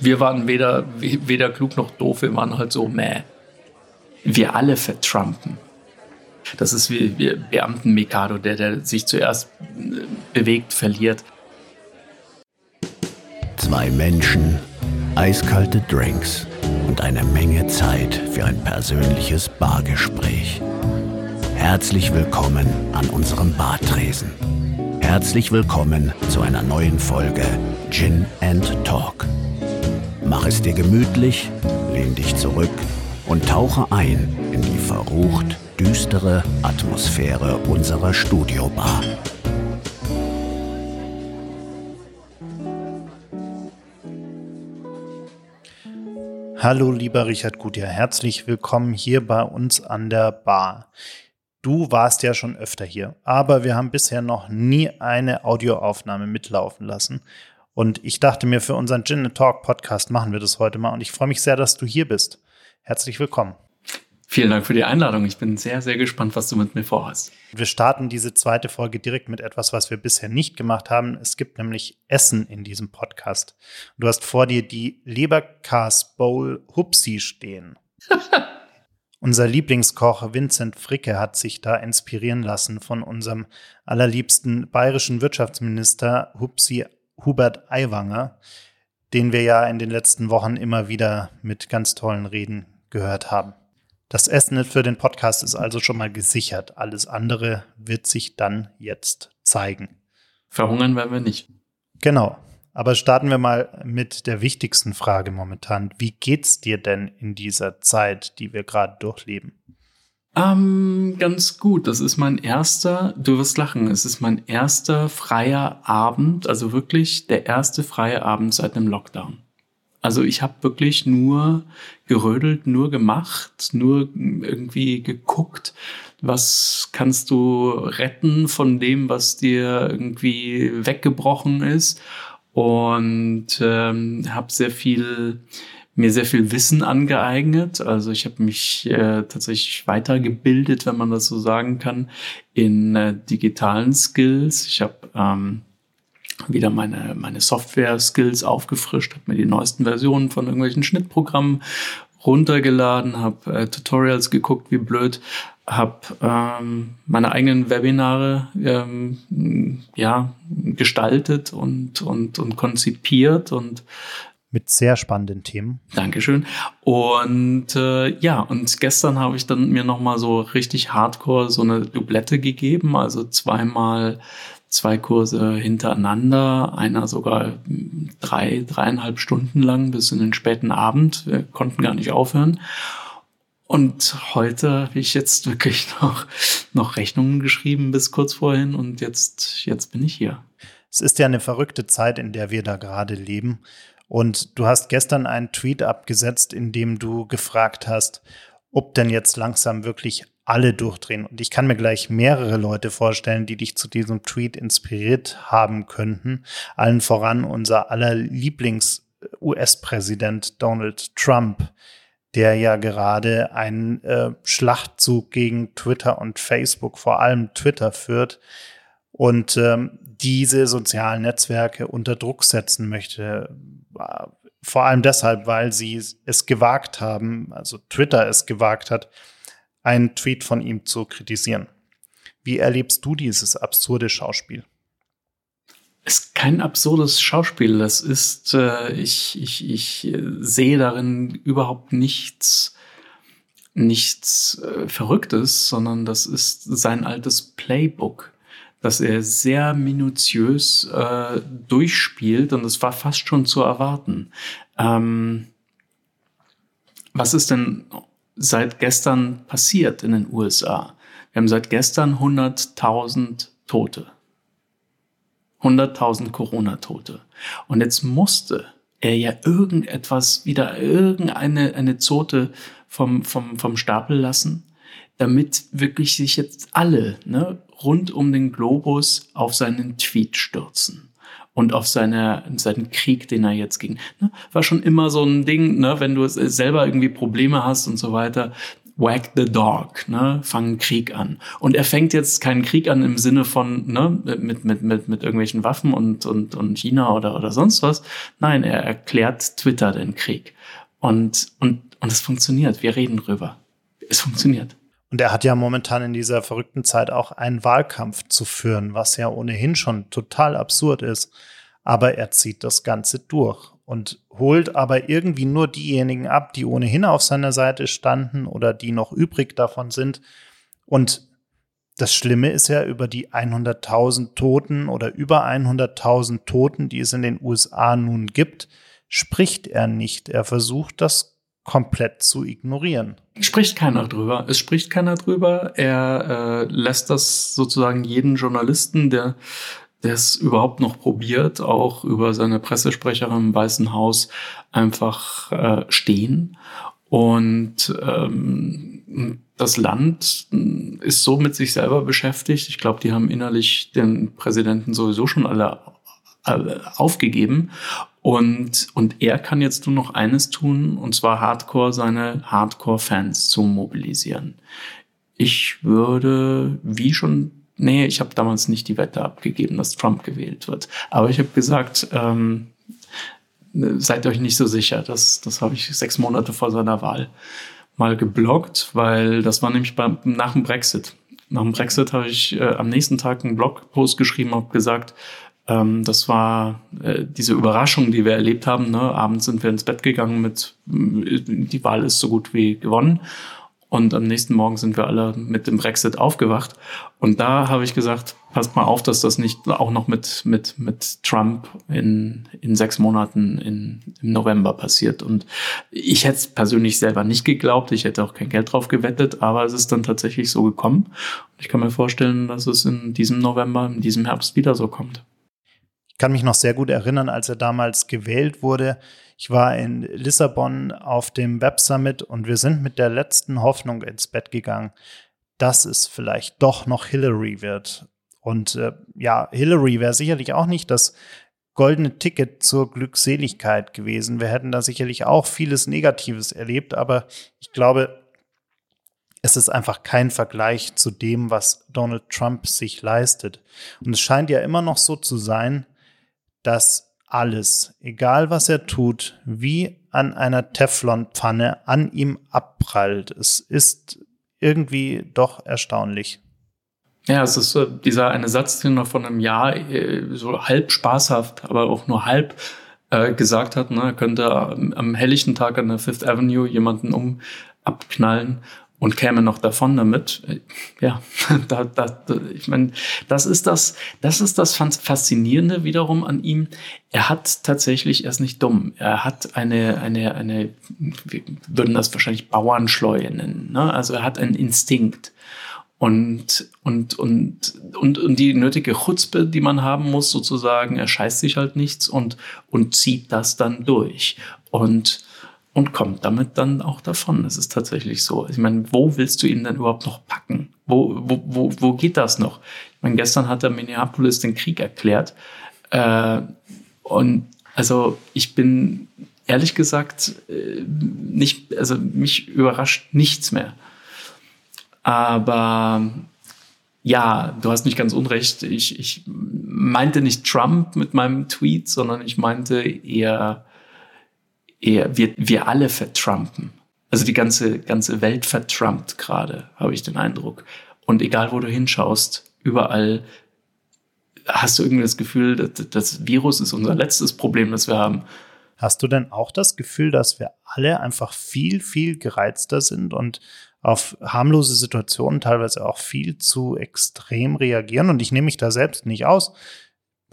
Wir waren weder, weder klug noch doof, wir waren halt so, meh. Wir alle vertrumpen. Das ist wie, wie Beamten-Mikado, der, der sich zuerst äh, bewegt, verliert. Zwei Menschen, eiskalte Drinks und eine Menge Zeit für ein persönliches Bargespräch. Herzlich willkommen an unserem Bartresen. Herzlich willkommen zu einer neuen Folge Gin and Talk. Mach es dir gemütlich, lehn dich zurück und tauche ein in die verrucht düstere Atmosphäre unserer Studiobar. Hallo lieber Richard Gutjahr, herzlich willkommen hier bei uns an der Bar. Du warst ja schon öfter hier, aber wir haben bisher noch nie eine Audioaufnahme mitlaufen lassen. Und ich dachte mir, für unseren Gin Talk Podcast machen wir das heute mal. Und ich freue mich sehr, dass du hier bist. Herzlich willkommen. Vielen Dank für die Einladung. Ich bin sehr, sehr gespannt, was du mit mir vorhast. Wir starten diese zweite Folge direkt mit etwas, was wir bisher nicht gemacht haben. Es gibt nämlich Essen in diesem Podcast. Du hast vor dir die Leberkas Bowl Hupsi stehen. Unser Lieblingskoch Vincent Fricke hat sich da inspirieren lassen von unserem allerliebsten bayerischen Wirtschaftsminister Hupsi Hubert Aiwanger, den wir ja in den letzten Wochen immer wieder mit ganz tollen Reden gehört haben. Das Essen für den Podcast ist also schon mal gesichert. Alles andere wird sich dann jetzt zeigen. Verhungern werden wir nicht. Genau. Aber starten wir mal mit der wichtigsten Frage momentan. Wie geht's dir denn in dieser Zeit, die wir gerade durchleben? Ähm, ganz gut. Das ist mein erster, du wirst lachen, es ist mein erster freier Abend, also wirklich der erste freie Abend seit dem Lockdown. Also ich habe wirklich nur gerödelt, nur gemacht, nur irgendwie geguckt, was kannst du retten von dem, was dir irgendwie weggebrochen ist. Und ähm, habe sehr viel mir sehr viel Wissen angeeignet. Also ich habe mich äh, tatsächlich weitergebildet, wenn man das so sagen kann, in äh, digitalen Skills. Ich habe ähm, wieder meine, meine Software-Skills aufgefrischt, habe mir die neuesten Versionen von irgendwelchen Schnittprogrammen runtergeladen, habe äh, Tutorials geguckt, wie blöd, habe ähm, meine eigenen Webinare ähm, ja gestaltet und und und konzipiert und mit sehr spannenden Themen. Dankeschön. Und äh, ja, und gestern habe ich dann mir noch mal so richtig Hardcore so eine Dublette gegeben, also zweimal zwei Kurse hintereinander, einer sogar drei, dreieinhalb Stunden lang bis in den späten Abend. Wir konnten gar nicht aufhören. Und heute habe ich jetzt wirklich noch, noch Rechnungen geschrieben bis kurz vorhin und jetzt, jetzt bin ich hier. Es ist ja eine verrückte Zeit, in der wir da gerade leben. Und du hast gestern einen Tweet abgesetzt, in dem du gefragt hast, ob denn jetzt langsam wirklich alle durchdrehen. Und ich kann mir gleich mehrere Leute vorstellen, die dich zu diesem Tweet inspiriert haben könnten. Allen voran unser aller Lieblings-US-Präsident Donald Trump, der ja gerade einen äh, Schlachtzug gegen Twitter und Facebook, vor allem Twitter, führt und ähm, diese sozialen Netzwerke unter Druck setzen möchte. Vor allem deshalb, weil sie es gewagt haben, also Twitter es gewagt hat, einen Tweet von ihm zu kritisieren. Wie erlebst du dieses absurde Schauspiel? Es ist kein absurdes Schauspiel. Das ist, äh, ich, ich, ich äh, sehe darin überhaupt nichts, nichts äh, Verrücktes, sondern das ist sein altes Playbook, das er sehr minutiös äh, durchspielt und es war fast schon zu erwarten. Ähm, was ist denn seit gestern passiert in den USA. Wir haben seit gestern 100.000 Tote. 100.000 Corona-Tote. Und jetzt musste er ja irgendetwas wieder, irgendeine eine Zote vom, vom, vom Stapel lassen, damit wirklich sich jetzt alle ne, rund um den Globus auf seinen Tweet stürzen und auf seine, seinen Krieg, den er jetzt ging. Ne? War schon immer so ein Ding, ne? wenn du selber irgendwie Probleme hast und so weiter, wag the dog, ne, fangen Krieg an. Und er fängt jetzt keinen Krieg an im Sinne von, ne, mit, mit, mit, mit irgendwelchen Waffen und, und, und China oder, oder sonst was. Nein, er erklärt Twitter den Krieg. Und, und, und es funktioniert. Wir reden drüber. Es funktioniert. Und er hat ja momentan in dieser verrückten Zeit auch einen Wahlkampf zu führen, was ja ohnehin schon total absurd ist. Aber er zieht das Ganze durch und holt aber irgendwie nur diejenigen ab, die ohnehin auf seiner Seite standen oder die noch übrig davon sind. Und das Schlimme ist ja über die 100.000 Toten oder über 100.000 Toten, die es in den USA nun gibt, spricht er nicht. Er versucht das komplett zu ignorieren. Spricht keiner drüber. Es spricht keiner drüber. Er äh, lässt das sozusagen jeden Journalisten, der es überhaupt noch probiert, auch über seine Pressesprecherin im Weißen Haus einfach äh, stehen. Und ähm, das Land ist so mit sich selber beschäftigt. Ich glaube, die haben innerlich den Präsidenten sowieso schon alle aufgegeben. Und, und er kann jetzt nur noch eines tun, und zwar Hardcore seine Hardcore-Fans zu mobilisieren. Ich würde, wie schon nee, ich habe damals nicht die Wette abgegeben, dass Trump gewählt wird. Aber ich habe gesagt, ähm, seid euch nicht so sicher. Das, das habe ich sechs Monate vor seiner Wahl mal geblockt, weil das war nämlich beim, nach dem Brexit. Nach dem Brexit habe ich äh, am nächsten Tag einen Blogpost geschrieben, habe gesagt, ähm, das war äh, diese Überraschung, die wir erlebt haben. Ne? Abends sind wir ins Bett gegangen mit, die Wahl ist so gut wie gewonnen. Und am nächsten Morgen sind wir alle mit dem Brexit aufgewacht. Und da habe ich gesagt, passt mal auf, dass das nicht auch noch mit, mit, mit Trump in, in sechs Monaten in, im November passiert. Und ich hätte es persönlich selber nicht geglaubt. Ich hätte auch kein Geld drauf gewettet, aber es ist dann tatsächlich so gekommen. Und ich kann mir vorstellen, dass es in diesem November, in diesem Herbst wieder so kommt. Kann mich noch sehr gut erinnern, als er damals gewählt wurde ich war in Lissabon auf dem Web Summit und wir sind mit der letzten Hoffnung ins Bett gegangen, dass es vielleicht doch noch Hillary wird. Und äh, ja, Hillary wäre sicherlich auch nicht das goldene Ticket zur Glückseligkeit gewesen. Wir hätten da sicherlich auch vieles Negatives erlebt, aber ich glaube, es ist einfach kein Vergleich zu dem, was Donald Trump sich leistet. Und es scheint ja immer noch so zu sein, dass alles, egal was er tut, wie an einer Teflonpfanne an ihm abprallt. Es ist irgendwie doch erstaunlich. Ja, es ist so dieser eine Satz, den er von einem Jahr äh, so halb spaßhaft, aber auch nur halb äh, gesagt hat. Ne? Er könnte am helllichten Tag an der Fifth Avenue jemanden um abknallen und käme noch davon damit. Ja, da, da, ich meine, das ist das, das ist das Faszinierende wiederum an ihm. Er hat tatsächlich, er ist nicht dumm. Er hat eine, eine, eine, wir würden das wahrscheinlich Bauernschleue nennen. Ne? Also er hat einen Instinkt. Und, und, und, und, und die nötige Chutzpe, die man haben muss, sozusagen, er scheißt sich halt nichts und, und zieht das dann durch. Und, und kommt damit dann auch davon. Das ist tatsächlich so. Ich meine, wo willst du ihn denn überhaupt noch packen? Wo, wo, wo, wo geht das noch? Ich meine, gestern hat er Minneapolis den Krieg erklärt. Äh, und also ich bin ehrlich gesagt äh, nicht, also mich überrascht nichts mehr. Aber ja, du hast nicht ganz unrecht. Ich, ich meinte nicht Trump mit meinem Tweet, sondern ich meinte eher eher, wir, wir alle vertrumpen. Also die ganze, ganze Welt vertrumpt gerade, habe ich den Eindruck. Und egal, wo du hinschaust, überall hast du irgendwie das Gefühl, dass das Virus ist unser letztes Problem, das wir haben. Hast du denn auch das Gefühl, dass wir alle einfach viel, viel gereizter sind und auf harmlose Situationen teilweise auch viel zu extrem reagieren? Und ich nehme mich da selbst nicht aus.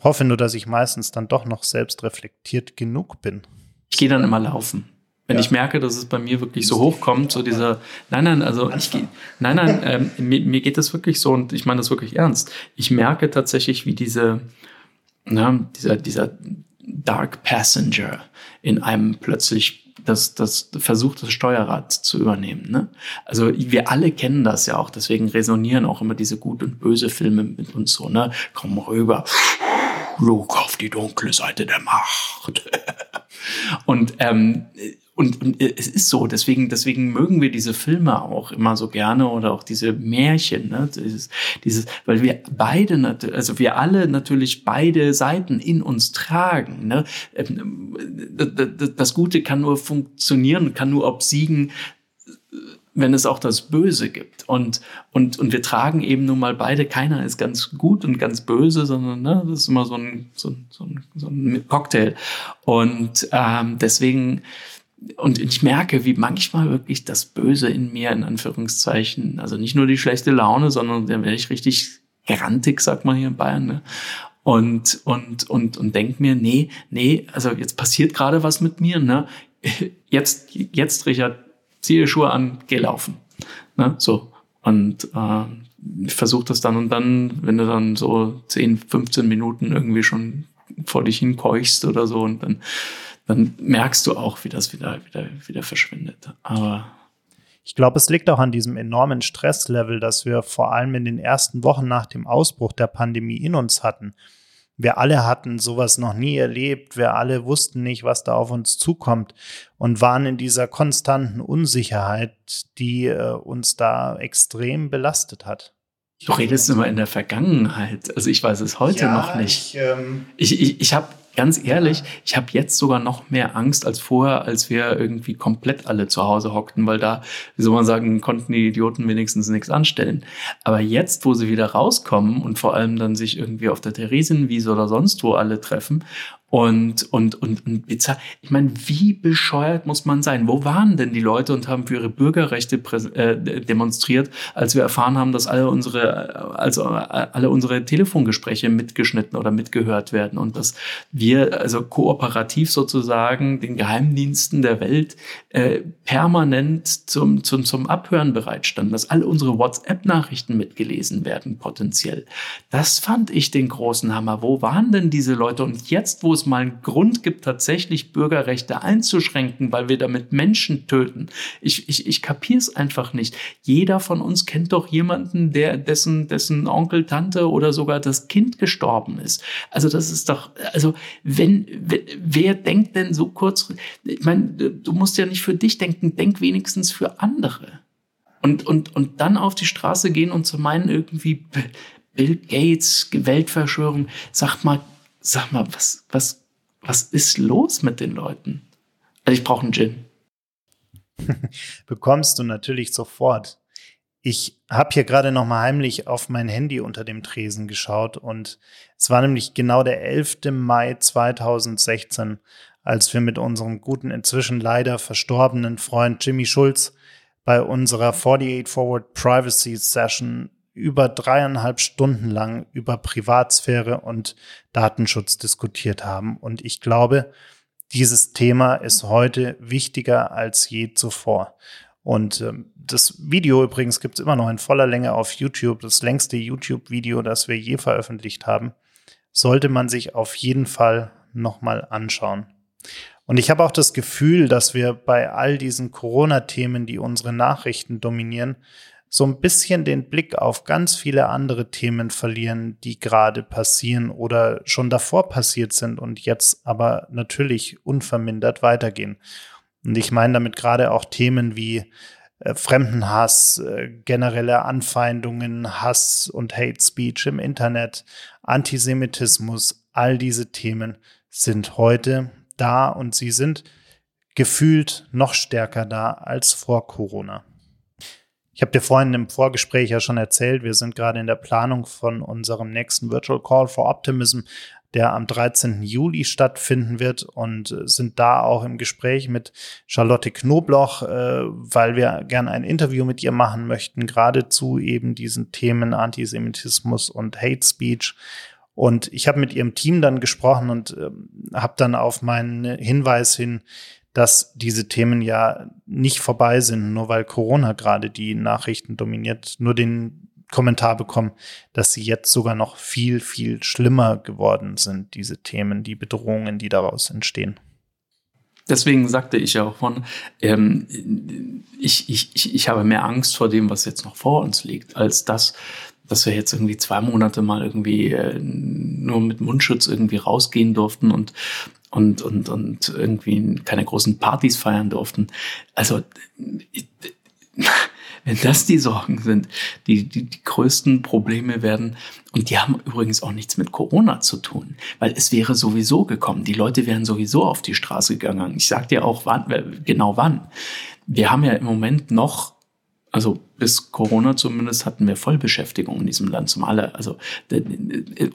Hoffe nur, dass ich meistens dann doch noch selbst reflektiert genug bin. Ich gehe dann immer laufen. Wenn ja. ich merke, dass es bei mir wirklich so hochkommt, so dieser, nein, nein, also ich gehe, nein, nein, ähm, mir, mir geht das wirklich so und ich meine das wirklich ernst. Ich merke tatsächlich, wie diese, na, dieser, dieser Dark Passenger in einem plötzlich das, das versucht, das Steuerrad zu übernehmen. Ne? Also wir alle kennen das ja auch, deswegen resonieren auch immer diese gut und böse Filme mit uns so, ne? Komm rüber, Luke auf die dunkle Seite der Macht. Und, ähm, und, und es ist so, deswegen, deswegen mögen wir diese Filme auch immer so gerne oder auch diese Märchen, ne? dieses, dieses, weil wir beide, also wir alle natürlich beide Seiten in uns tragen. Ne? Ähm, das Gute kann nur funktionieren, kann nur obsiegen, wenn es auch das Böse gibt. Und, und, und wir tragen eben nun mal beide, keiner ist ganz gut und ganz böse, sondern ne, das ist immer so ein, so so ein, so ein Cocktail. Und ähm, deswegen, und ich merke, wie manchmal wirklich das Böse in mir, in Anführungszeichen, also nicht nur die schlechte Laune, sondern dann werde ich richtig grantig, sagt man hier in Bayern, ne? Und, und, und, und denk mir, nee, nee, also jetzt passiert gerade was mit mir, ne? Jetzt, jetzt, Richard, ziehe Schuhe an, geh laufen. Ne? So. Und äh, ich versuche das dann und dann, wenn du dann so 10, 15 Minuten irgendwie schon vor dich hinkeuchst oder so und dann, dann merkst du auch, wie das wieder, wieder, wieder verschwindet. Aber ich glaube, es liegt auch an diesem enormen Stresslevel, das wir vor allem in den ersten Wochen nach dem Ausbruch der Pandemie in uns hatten wir alle hatten sowas noch nie erlebt, wir alle wussten nicht, was da auf uns zukommt und waren in dieser konstanten Unsicherheit, die äh, uns da extrem belastet hat. Du redest immer in der Vergangenheit. Also ich weiß es heute ja, noch nicht. Ich, ähm, ich, ich, ich habe ganz ehrlich, ich habe jetzt sogar noch mehr Angst als vorher, als wir irgendwie komplett alle zu Hause hockten, weil da, wie soll man sagen, konnten die Idioten wenigstens nichts anstellen. Aber jetzt, wo sie wieder rauskommen und vor allem dann sich irgendwie auf der Theresienwiese oder sonst wo alle treffen und, und, und, und bizarr. Ich meine, wie bescheuert muss man sein? Wo waren denn die Leute und haben für ihre Bürgerrechte äh, demonstriert, als wir erfahren haben, dass alle unsere, also alle unsere Telefongespräche mitgeschnitten oder mitgehört werden und dass wir also kooperativ sozusagen den Geheimdiensten der Welt äh, permanent zum, zum, zum Abhören bereitstanden, dass alle unsere WhatsApp-Nachrichten mitgelesen werden, potenziell. Das fand ich den großen Hammer. Wo waren denn diese Leute? Und jetzt, wo es mal einen Grund gibt, tatsächlich Bürgerrechte einzuschränken, weil wir damit Menschen töten. Ich, ich, ich kapiere es einfach nicht. Jeder von uns kennt doch jemanden, der dessen, dessen Onkel, Tante oder sogar das Kind gestorben ist. Also das ist doch, also wenn, wer denkt denn so kurz, ich meine, du musst ja nicht für dich denken, denk wenigstens für andere. Und, und, und dann auf die Straße gehen und zu meinen irgendwie Bill Gates, Weltverschwörung, sagt mal, sag mal, was, was, was ist los mit den Leuten? Also ich brauche einen Gin. Bekommst du natürlich sofort. Ich habe hier gerade noch mal heimlich auf mein Handy unter dem Tresen geschaut und es war nämlich genau der 11. Mai 2016, als wir mit unserem guten, inzwischen leider verstorbenen Freund Jimmy Schulz bei unserer 48 Forward Privacy Session über dreieinhalb Stunden lang über Privatsphäre und Datenschutz diskutiert haben. Und ich glaube, dieses Thema ist heute wichtiger als je zuvor. Und ähm, das Video übrigens gibt es immer noch in voller Länge auf YouTube, das längste YouTube-Video, das wir je veröffentlicht haben. Sollte man sich auf jeden Fall nochmal anschauen. Und ich habe auch das Gefühl, dass wir bei all diesen Corona-Themen, die unsere Nachrichten dominieren, so ein bisschen den Blick auf ganz viele andere Themen verlieren, die gerade passieren oder schon davor passiert sind und jetzt aber natürlich unvermindert weitergehen. Und ich meine damit gerade auch Themen wie äh, Fremdenhass, äh, generelle Anfeindungen, Hass und Hate Speech im Internet, Antisemitismus, all diese Themen sind heute da und sie sind gefühlt noch stärker da als vor Corona. Ich habe dir vorhin im Vorgespräch ja schon erzählt, wir sind gerade in der Planung von unserem nächsten Virtual Call for Optimism, der am 13. Juli stattfinden wird und sind da auch im Gespräch mit Charlotte Knobloch, äh, weil wir gern ein Interview mit ihr machen möchten, gerade zu eben diesen Themen Antisemitismus und Hate Speech. Und ich habe mit ihrem Team dann gesprochen und äh, habe dann auf meinen Hinweis hin dass diese Themen ja nicht vorbei sind, nur weil Corona gerade die Nachrichten dominiert, nur den Kommentar bekommen, dass sie jetzt sogar noch viel, viel schlimmer geworden sind, diese Themen, die Bedrohungen, die daraus entstehen. Deswegen sagte ich ja auch von, ähm, ich, ich, ich habe mehr Angst vor dem, was jetzt noch vor uns liegt, als das, dass wir jetzt irgendwie zwei Monate mal irgendwie äh, nur mit Mundschutz irgendwie rausgehen durften und und, und, und irgendwie keine großen Partys feiern durften. Also, wenn das die Sorgen sind, die, die, die größten Probleme werden, und die haben übrigens auch nichts mit Corona zu tun, weil es wäre sowieso gekommen. Die Leute wären sowieso auf die Straße gegangen. Ich sag dir auch wann, genau wann. Wir haben ja im Moment noch also bis Corona zumindest hatten wir Vollbeschäftigung in diesem Land zum alle. Also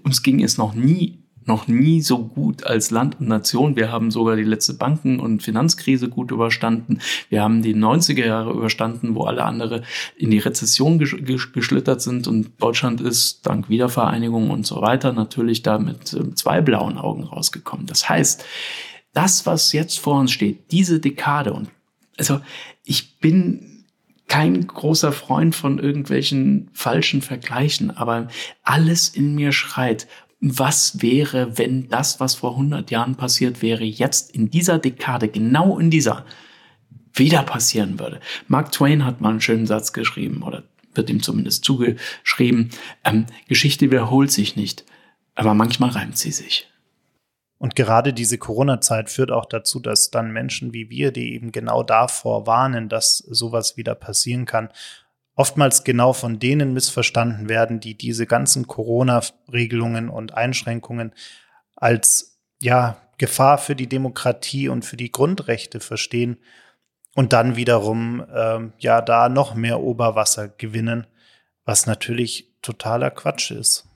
uns ging es noch nie noch nie so gut als Land und Nation. Wir haben sogar die letzte Banken- und Finanzkrise gut überstanden. Wir haben die 90er Jahre überstanden, wo alle andere in die Rezession geschlittert sind und Deutschland ist dank Wiedervereinigung und so weiter natürlich da mit ähm, zwei blauen Augen rausgekommen. Das heißt, das, was jetzt vor uns steht, diese Dekade und also ich bin kein großer Freund von irgendwelchen falschen Vergleichen, aber alles in mir schreit, was wäre, wenn das, was vor 100 Jahren passiert wäre, jetzt in dieser Dekade, genau in dieser, wieder passieren würde. Mark Twain hat mal einen schönen Satz geschrieben oder wird ihm zumindest zugeschrieben. Ähm, Geschichte wiederholt sich nicht, aber manchmal reimt sie sich. Und gerade diese Corona-Zeit führt auch dazu, dass dann Menschen wie wir, die eben genau davor warnen, dass sowas wieder passieren kann, oftmals genau von denen missverstanden werden, die diese ganzen Corona-Regelungen und Einschränkungen als ja Gefahr für die Demokratie und für die Grundrechte verstehen und dann wiederum ähm, ja da noch mehr Oberwasser gewinnen, was natürlich totaler Quatsch ist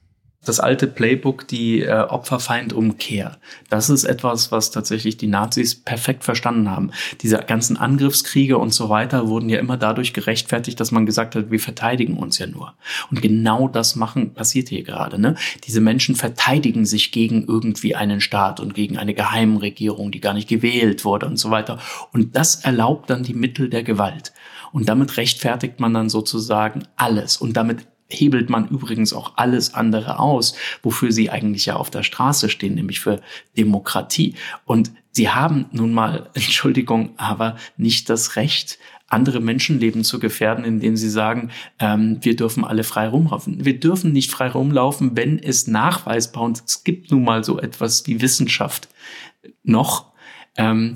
das alte Playbook, die äh, Opferfeindumkehr. Das ist etwas, was tatsächlich die Nazis perfekt verstanden haben. Diese ganzen Angriffskriege und so weiter wurden ja immer dadurch gerechtfertigt, dass man gesagt hat, wir verteidigen uns ja nur. Und genau das machen passiert hier gerade. Ne? Diese Menschen verteidigen sich gegen irgendwie einen Staat und gegen eine Geheimregierung, die gar nicht gewählt wurde und so weiter. Und das erlaubt dann die Mittel der Gewalt. Und damit rechtfertigt man dann sozusagen alles. Und damit hebelt man übrigens auch alles andere aus, wofür sie eigentlich ja auf der Straße stehen, nämlich für Demokratie. Und sie haben nun mal, Entschuldigung, aber nicht das Recht, andere Menschenleben zu gefährden, indem sie sagen, ähm, wir dürfen alle frei rumlaufen. Wir dürfen nicht frei rumlaufen, wenn es nachweisbar und es gibt nun mal so etwas wie Wissenschaft noch. Ähm,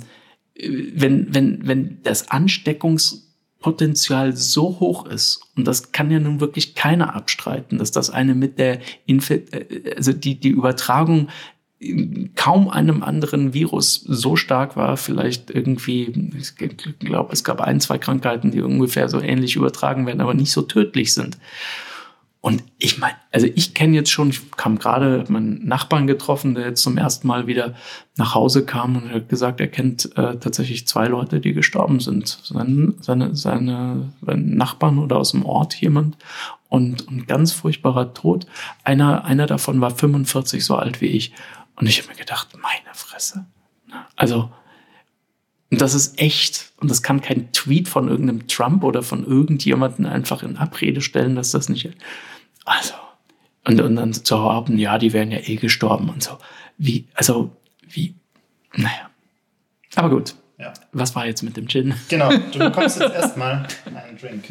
wenn, wenn, wenn das Ansteckungs Potenzial so hoch ist, und das kann ja nun wirklich keiner abstreiten, dass das eine mit der Infe äh, also die, die Übertragung kaum einem anderen Virus so stark war, vielleicht irgendwie, ich glaube, es gab ein, zwei Krankheiten, die ungefähr so ähnlich übertragen werden, aber nicht so tödlich sind. Und ich meine, also ich kenne jetzt schon, ich kam gerade meinen Nachbarn getroffen, der jetzt zum ersten Mal wieder nach Hause kam und hat gesagt, er kennt äh, tatsächlich zwei Leute, die gestorben sind. Seine, seine, seine, Nachbarn oder aus dem Ort jemand. Und, und ganz furchtbarer Tod. Einer, einer davon war 45 so alt wie ich. Und ich habe mir gedacht, meine Fresse. Also, und das ist echt. Und das kann kein Tweet von irgendeinem Trump oder von irgendjemanden einfach in Abrede stellen, dass das nicht. Also. Und, und dann zu behaupten, ja, die wären ja eh gestorben und so. Wie, also, wie, naja. Aber gut. Ja. Was war jetzt mit dem Gin? Genau, du bekommst jetzt erstmal einen Drink.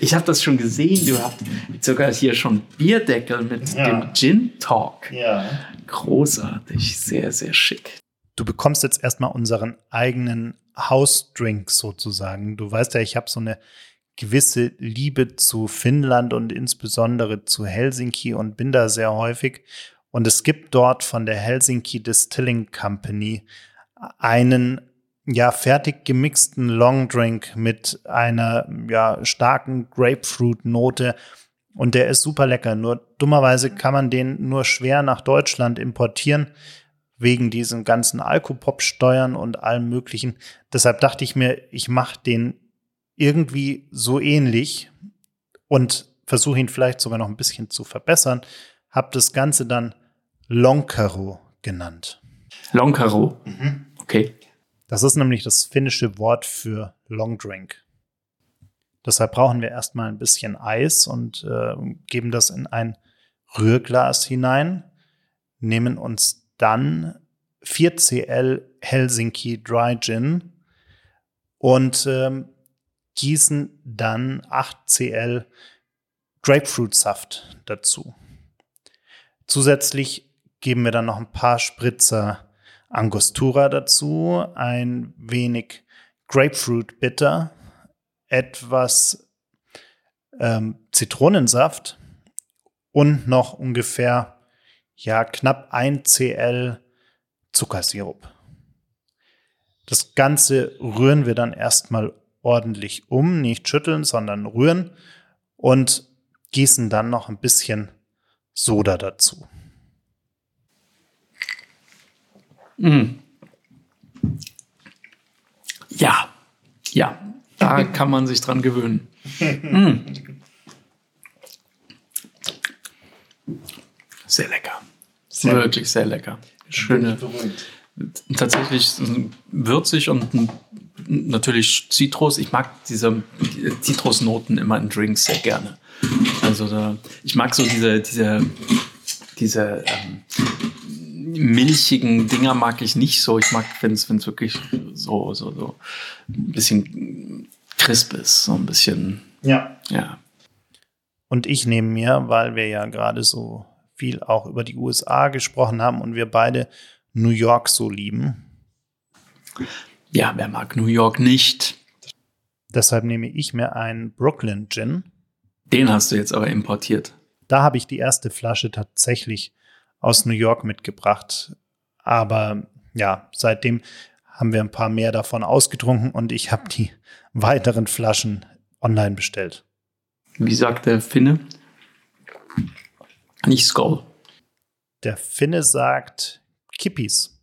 Ich habe das schon gesehen. Du hast sogar hier schon Bierdeckel mit ja. dem Gin Talk. Ja. Großartig, sehr, sehr schick. Du bekommst jetzt erstmal unseren eigenen Hausdrink sozusagen. Du weißt ja, ich habe so eine gewisse Liebe zu Finnland und insbesondere zu Helsinki und bin da sehr häufig. Und es gibt dort von der Helsinki Distilling Company einen ja fertig gemixten Longdrink mit einer ja starken Grapefruit-Note und der ist super lecker. Nur dummerweise kann man den nur schwer nach Deutschland importieren wegen diesen ganzen Alkopop-Steuern und allem Möglichen. Deshalb dachte ich mir, ich mache den irgendwie so ähnlich und versuche ihn vielleicht sogar noch ein bisschen zu verbessern. Habe das Ganze dann Lonkaro genannt. Lonkaro? Mhm. Okay. Das ist nämlich das finnische Wort für Long Drink. Deshalb brauchen wir erstmal ein bisschen Eis und äh, geben das in ein Rührglas hinein, nehmen uns dann 4cl Helsinki Dry Gin und ähm, gießen dann 8cl Grapefruitsaft dazu. Zusätzlich geben wir dann noch ein paar Spritzer Angostura dazu, ein wenig Grapefruit Bitter, etwas ähm, Zitronensaft und noch ungefähr ja knapp ein Cl Zuckersirup. Das Ganze rühren wir dann erstmal ordentlich um, nicht schütteln, sondern rühren und gießen dann noch ein bisschen Soda dazu. Mm. Ja, ja, da kann man sich dran gewöhnen. Mm. Sehr lecker. Sehr Wirklich sehr lecker. Schöne, tatsächlich würzig und natürlich Zitrus. Ich mag diese Zitrusnoten immer in Drinks sehr gerne. Also da, ich mag so diese, diese, diese ähm, milchigen Dinger mag ich nicht so. Ich mag, wenn es wirklich so, so, so ein bisschen crisp ist, so ein bisschen. Ja. Ja. Und ich nehme mir, weil wir ja gerade so viel auch über die USA gesprochen haben und wir beide New York so lieben. Ja, wer mag New York nicht? Deshalb nehme ich mir einen Brooklyn Gin. Den hast du jetzt aber importiert. Da habe ich die erste Flasche tatsächlich aus New York mitgebracht. Aber ja, seitdem haben wir ein paar mehr davon ausgetrunken und ich habe die weiteren Flaschen online bestellt. Wie sagt der Finne? Nicht Skull. Der Finne sagt Kippis.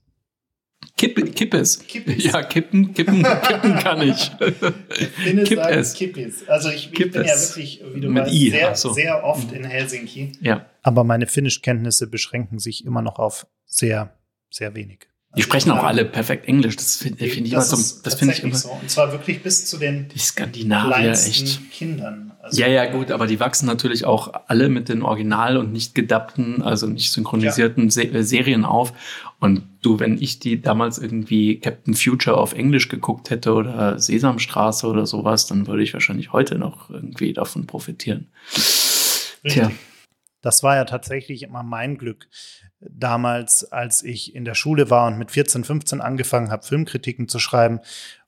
Kipp, Kippes. Kippes. Ja, kippen, kippen, kippen kann ich. Finne Kipp sagt es. Kippis. Also ich, ich bin ja wirklich, wie du Mit weißt, I, sehr, so. sehr oft in Helsinki. Ja. Aber meine Finnischkenntnisse beschränken sich immer noch auf sehr, sehr wenig. Die sprechen auch alle perfekt Englisch. Das finde find ich immer so, das finde ich immer. so. Und zwar wirklich bis zu den Die Skandinavier, echt. Kindern. Also, Ja, ja, gut, aber die wachsen natürlich auch alle mit den Original- und nicht gedubbten, also nicht synchronisierten Se äh, Serien auf. Und du, wenn ich die damals irgendwie Captain Future auf Englisch geguckt hätte oder Sesamstraße oder sowas, dann würde ich wahrscheinlich heute noch irgendwie davon profitieren. Richtig. Tja. Das war ja tatsächlich immer mein Glück. Damals, als ich in der Schule war und mit 14, 15 angefangen habe, Filmkritiken zu schreiben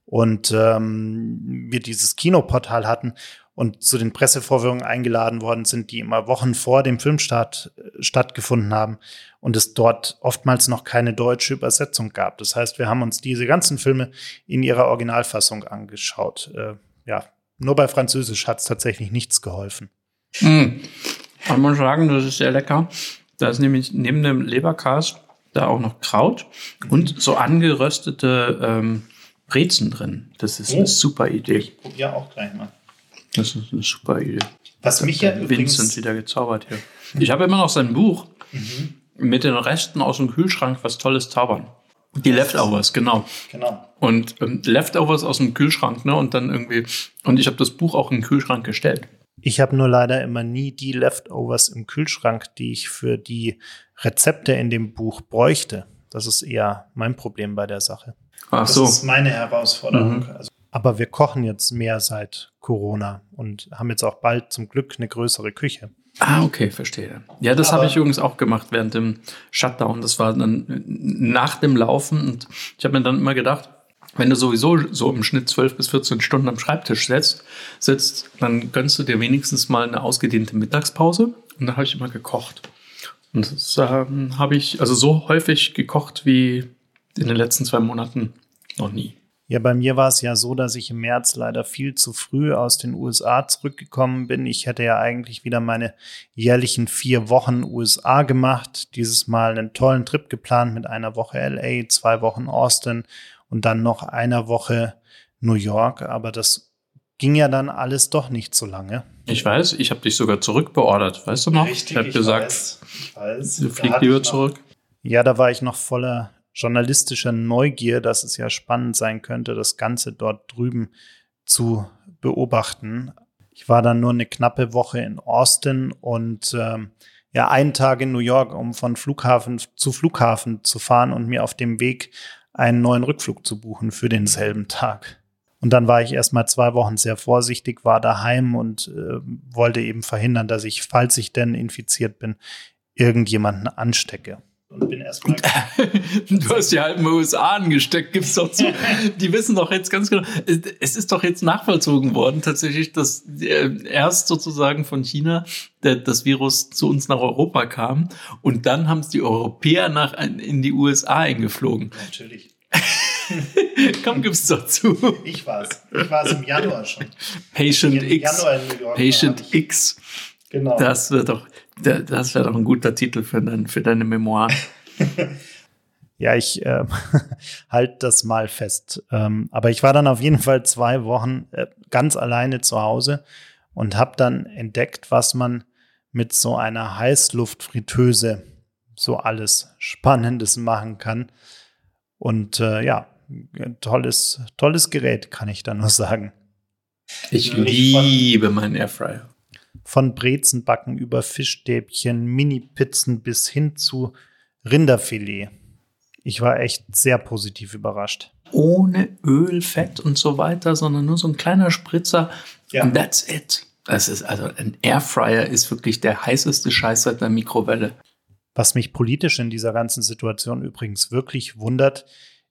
und ähm, wir dieses Kinoportal hatten und zu den Pressevorführungen eingeladen worden sind, die immer Wochen vor dem Filmstart äh, stattgefunden haben und es dort oftmals noch keine deutsche Übersetzung gab. Das heißt, wir haben uns diese ganzen Filme in ihrer Originalfassung angeschaut. Äh, ja, nur bei Französisch hat es tatsächlich nichts geholfen. Mm. Kann man sagen, das ist sehr lecker. Da ist nämlich neben dem Leberkas da auch noch Kraut und so angeröstete ähm, Brezen drin. Das ist Oh. eine super Idee. probiere auch gleich mal. Das ist eine super Idee. Was mich ja übrigens, Vincent wieder gezaubert hier. Ich habe immer noch sein Buch Mhm. mit den Resten aus dem Kühlschrank, was Tolles zaubern. Die Leftovers, genau. genau. Und ähm, Leftovers aus dem Kühlschrank, ne? Und dann irgendwie. Und ich habe das Buch auch in den Kühlschrank gestellt. Ich habe nur leider immer nie die Leftovers im Kühlschrank, die ich für die Rezepte in dem Buch bräuchte. Das ist eher mein Problem bei der Sache. Ach Das so. ist meine Herausforderung. Mhm. Also, aber wir kochen jetzt mehr seit Corona und haben jetzt auch bald zum Glück eine größere Küche. Ah, okay, verstehe. Ja, das habe ich übrigens auch gemacht während dem Shutdown. Das war dann äh, nach dem Laufen. Und ich habe mir dann immer gedacht, wenn du sowieso so im Schnitt 12 bis 14 Stunden am Schreibtisch sitzt, sitzt dann gönnst du dir wenigstens mal eine ausgedehnte Mittagspause. Und da habe ich immer gekocht. Und das ähm, habe ich also so häufig gekocht wie in den letzten zwei Monaten noch nie. Ja, bei mir war es ja so, dass ich im März leider viel zu früh aus den USA zurückgekommen bin. Ich hätte ja eigentlich wieder meine jährlichen vier Wochen USA gemacht. Dieses Mal einen tollen Trip geplant mit einer Woche LA, zwei Wochen Austin und dann noch einer Woche New York. Aber das ging ja dann alles doch nicht so lange. Ich weiß, ich habe dich sogar zurückbeordert. Weißt du noch? ich habe gesagt, weiß, ich weiß. flieg lieber zurück. Ja, da war ich noch voller journalistischer Neugier, dass es ja spannend sein könnte, das Ganze dort drüben zu beobachten. Ich war dann nur eine knappe Woche in Austin und ähm, ja, einen Tag in New York, um von Flughafen zu Flughafen zu fahren und mir auf dem Weg einen neuen Rückflug zu buchen für denselben Tag. Und dann war ich erst mal zwei Wochen sehr vorsichtig, war daheim und äh, wollte eben verhindern, dass ich, falls ich denn infiziert bin, irgendjemanden anstecke. Und bin erstmal. du hast die halben USA angesteckt, gibt's doch zu. die wissen doch jetzt ganz genau. Es ist doch jetzt nachvollzogen worden, tatsächlich, dass äh, erst sozusagen von China das Virus zu uns nach Europa kam und dann haben es die Europäer nach in die USA eingeflogen. Natürlich. Komm, gib's doch zu. Ich war's. Ich war es im Januar schon. Patient X. Patient X. Genau. Das wird doch, das wäre doch ein guter Titel für, dein, für deine Memoiren. ja, ich äh, halte das mal fest. Ähm, aber ich war dann auf jeden Fall zwei Wochen äh, ganz alleine zu Hause und habe dann entdeckt, was man mit so einer Heißluftfritteuse so alles Spannendes machen kann. Und äh, ja, tolles, tolles Gerät, kann ich da nur sagen. Ich liebe meinen Airfryer. Von Brezenbacken über Fischstäbchen, Mini-Pizzen bis hin zu Rinderfilet. Ich war echt sehr positiv überrascht. Ohne Öl, Fett und so weiter, sondern nur so ein kleiner Spritzer. Ja. And that's it. Das ist also ein Airfryer ist wirklich der heißeste Scheiß seit der Mikrowelle. Was mich politisch in dieser ganzen Situation übrigens wirklich wundert,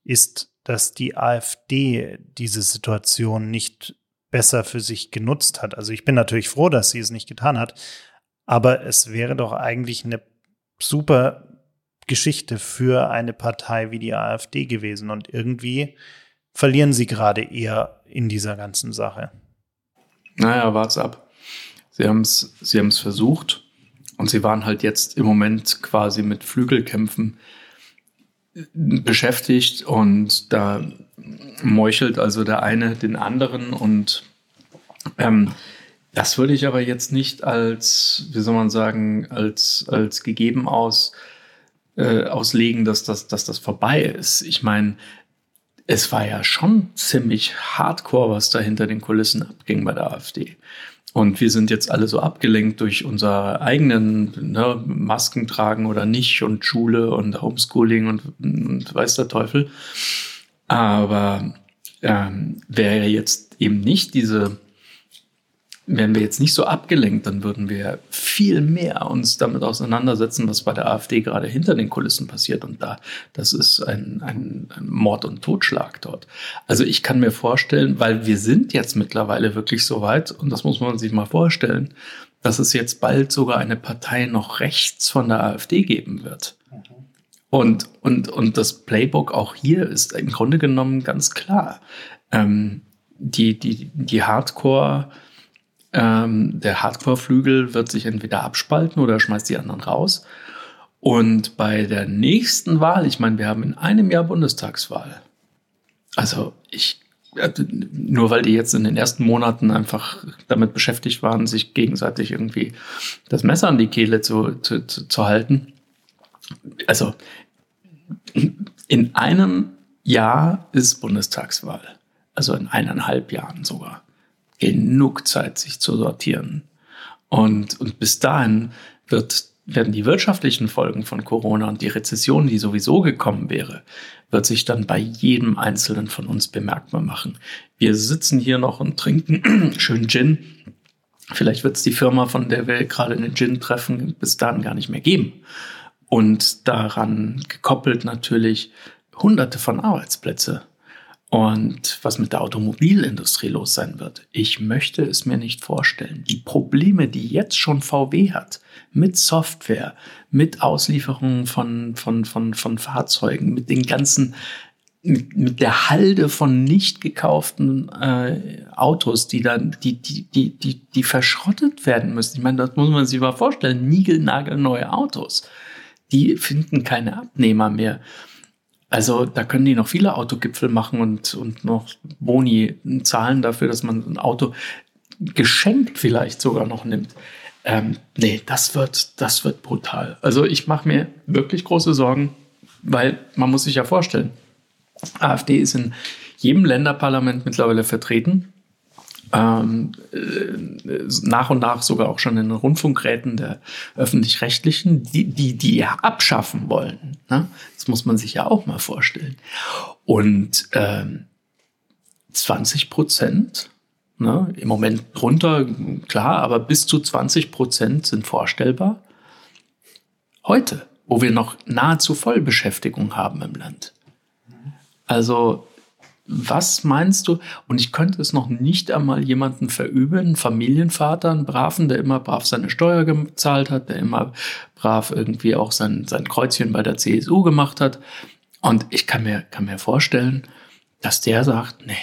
ist, dass die AfD diese Situation nicht besser für sich genutzt hat. Also ich bin natürlich froh, dass sie es nicht getan hat, aber es wäre doch eigentlich eine super Geschichte für eine Partei wie die AfD gewesen und irgendwie verlieren sie gerade eher in dieser ganzen Sache. Naja, wart's ab. Sie haben es sie haben's versucht und sie waren halt jetzt im Moment quasi mit Flügelkämpfen beschäftigt und da meuchelt also der eine den anderen und ähm, das würde ich aber jetzt nicht als, wie soll man sagen, als, als gegeben aus, äh, auslegen, dass das, dass das vorbei ist. Ich meine, es war ja schon ziemlich hardcore, was da hinter den Kulissen abging bei der AfD. Und wir sind jetzt alle so abgelenkt durch unser eigenen ne, Masken tragen oder nicht und Schule und Homeschooling und, und weiß der Teufel. Aber ähm, wäre jetzt eben nicht diese wären wir jetzt nicht so abgelenkt, dann würden wir viel mehr uns damit auseinandersetzen, was bei der AfD gerade hinter den Kulissen passiert. Und da, das ist ein, ein, ein Mord und Totschlag dort. Also ich kann mir vorstellen, weil wir sind jetzt mittlerweile wirklich so weit, und das muss man sich mal vorstellen, dass es jetzt bald sogar eine Partei noch rechts von der AfD geben wird. Und, und, und das Playbook auch hier ist im Grunde genommen ganz klar. Ähm, die, die, die Hardcore- ähm, der Hardcore-Flügel wird sich entweder abspalten oder schmeißt die anderen raus. Und bei der nächsten Wahl, ich meine, wir haben in einem Jahr Bundestagswahl. Also ich, nur weil die jetzt in den ersten Monaten einfach damit beschäftigt waren, sich gegenseitig irgendwie das Messer an die Kehle zu, zu, zu, zu halten. Also in einem Jahr ist Bundestagswahl. Also in eineinhalb Jahren sogar genug Zeit, sich zu sortieren. Und, und bis dahin wird, werden die wirtschaftlichen Folgen von Corona und die Rezession, die sowieso gekommen wäre, wird sich dann bei jedem Einzelnen von uns bemerkbar machen. Wir sitzen hier noch und trinken schön Gin. Vielleicht wird es die Firma, von der wir gerade einen Gin treffen, bis dahin gar nicht mehr geben. Und daran gekoppelt natürlich Hunderte von Arbeitsplätze und was mit der Automobilindustrie los sein wird, ich möchte es mir nicht vorstellen. Die Probleme, die jetzt schon VW hat, mit Software, mit Auslieferungen von, von, von, von Fahrzeugen, mit den ganzen, mit, der Halde von nicht gekauften äh, Autos, die dann, die, die, die, die, die verschrottet werden müssen. Ich meine, das muss man sich mal vorstellen. Niegelnagelneue Autos. Die finden keine Abnehmer mehr. Also da können die noch viele Autogipfel machen und, und noch Boni zahlen dafür, dass man ein Auto geschenkt vielleicht sogar noch nimmt. Ähm, nee, das wird, das wird brutal. Also ich mache mir wirklich große Sorgen, weil man muss sich ja vorstellen, AfD ist in jedem Länderparlament mittlerweile vertreten ähm, äh, nach und nach sogar auch schon in den Rundfunkräten der öffentlich-rechtlichen, die, die, ja abschaffen wollen. Ne? Das muss man sich ja auch mal vorstellen. Und ähm, 20 Prozent, ne, im Moment drunter, klar, aber bis zu 20 Prozent sind vorstellbar. Heute wo wir noch nahezu Vollbeschäftigung haben im Land. Also was meinst du? Und ich könnte es noch nicht einmal jemanden verübeln, einen Familienvater, einen Braven, der immer brav seine Steuer gezahlt hat, der immer brav irgendwie auch sein, sein Kreuzchen bei der CSU gemacht hat. Und ich kann mir, kann mir vorstellen, dass der sagt, nee,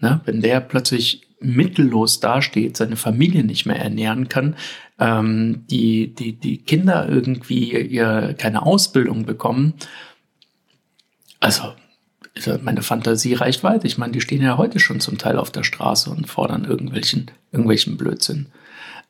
ne, wenn der plötzlich mittellos dasteht, seine Familie nicht mehr ernähren kann, ähm, die, die, die Kinder irgendwie ihr keine Ausbildung bekommen. Also, meine Fantasie reicht weit. Ich meine, die stehen ja heute schon zum Teil auf der Straße und fordern irgendwelchen, irgendwelchen Blödsinn.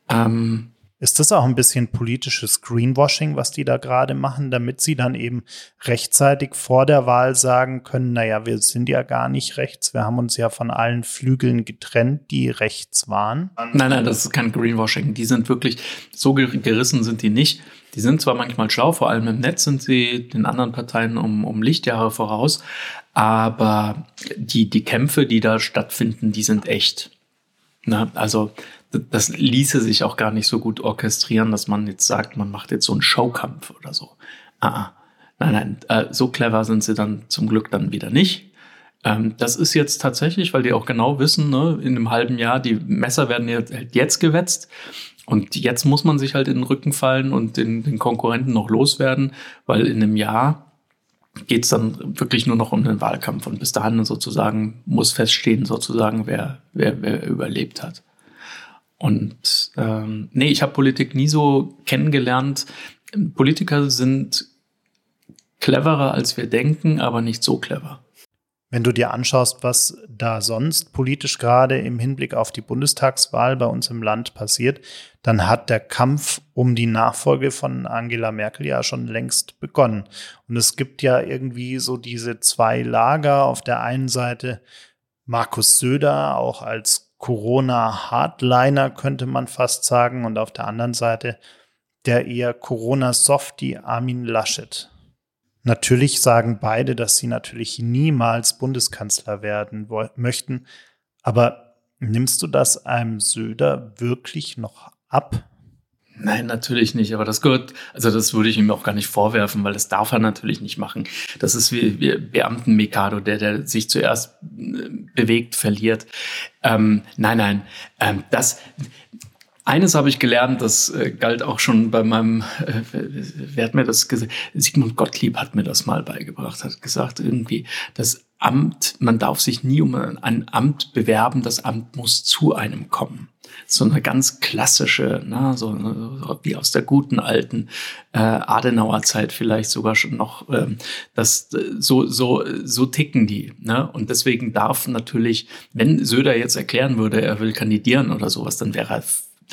Ähm, ist das auch ein bisschen politisches Greenwashing, was die da gerade machen, damit sie dann eben rechtzeitig vor der Wahl sagen können, naja, wir sind ja gar nicht rechts, wir haben uns ja von allen Flügeln getrennt, die rechts waren? Nein, nein, das ist kein Greenwashing. Die sind wirklich, so gerissen sind die nicht. Die sind zwar manchmal schlau, vor allem im Netz sind sie den anderen Parteien um, um Lichtjahre voraus, aber die, die Kämpfe, die da stattfinden, die sind echt. Na, also das ließe sich auch gar nicht so gut orchestrieren, dass man jetzt sagt, man macht jetzt so einen Showkampf oder so. Ah, ah. Nein, nein, äh, so clever sind sie dann zum Glück dann wieder nicht. Ähm, das ist jetzt tatsächlich, weil die auch genau wissen, ne, in einem halben Jahr, die Messer werden jetzt, halt jetzt gewetzt. Und jetzt muss man sich halt in den Rücken fallen und den, den Konkurrenten noch loswerden, weil in einem Jahr geht es dann wirklich nur noch um den Wahlkampf. Und bis dahin sozusagen muss feststehen, sozusagen, wer, wer, wer überlebt hat. Und ähm, nee, ich habe Politik nie so kennengelernt. Politiker sind cleverer, als wir denken, aber nicht so clever. Wenn du dir anschaust, was da sonst politisch gerade im Hinblick auf die Bundestagswahl bei uns im Land passiert, dann hat der Kampf um die Nachfolge von Angela Merkel ja schon längst begonnen. Und es gibt ja irgendwie so diese zwei Lager. Auf der einen Seite Markus Söder, auch als Corona-Hardliner, könnte man fast sagen. Und auf der anderen Seite der eher Corona-Softie Armin Laschet. Natürlich sagen beide, dass sie natürlich niemals Bundeskanzler werden möchten. Aber nimmst du das einem Söder wirklich noch ab? Nein, natürlich nicht. Aber das gehört, also das würde ich ihm auch gar nicht vorwerfen, weil das darf er natürlich nicht machen. Das ist wie, wie Beamten-Mikado, der, der sich zuerst äh, bewegt, verliert. Ähm, nein, nein. Ähm, das, eines habe ich gelernt, das äh, galt auch schon bei meinem, äh, wer hat mir das gesagt? Sigmund Gottlieb hat mir das mal beigebracht, hat gesagt irgendwie, das Amt, man darf sich nie um ein Amt bewerben, das Amt muss zu einem kommen so eine ganz klassische, ne, so, wie aus der guten alten äh, Adenauer Zeit vielleicht sogar schon noch, ähm, das so so so ticken die, ne? Und deswegen darf natürlich, wenn Söder jetzt erklären würde, er will kandidieren oder sowas, dann wäre er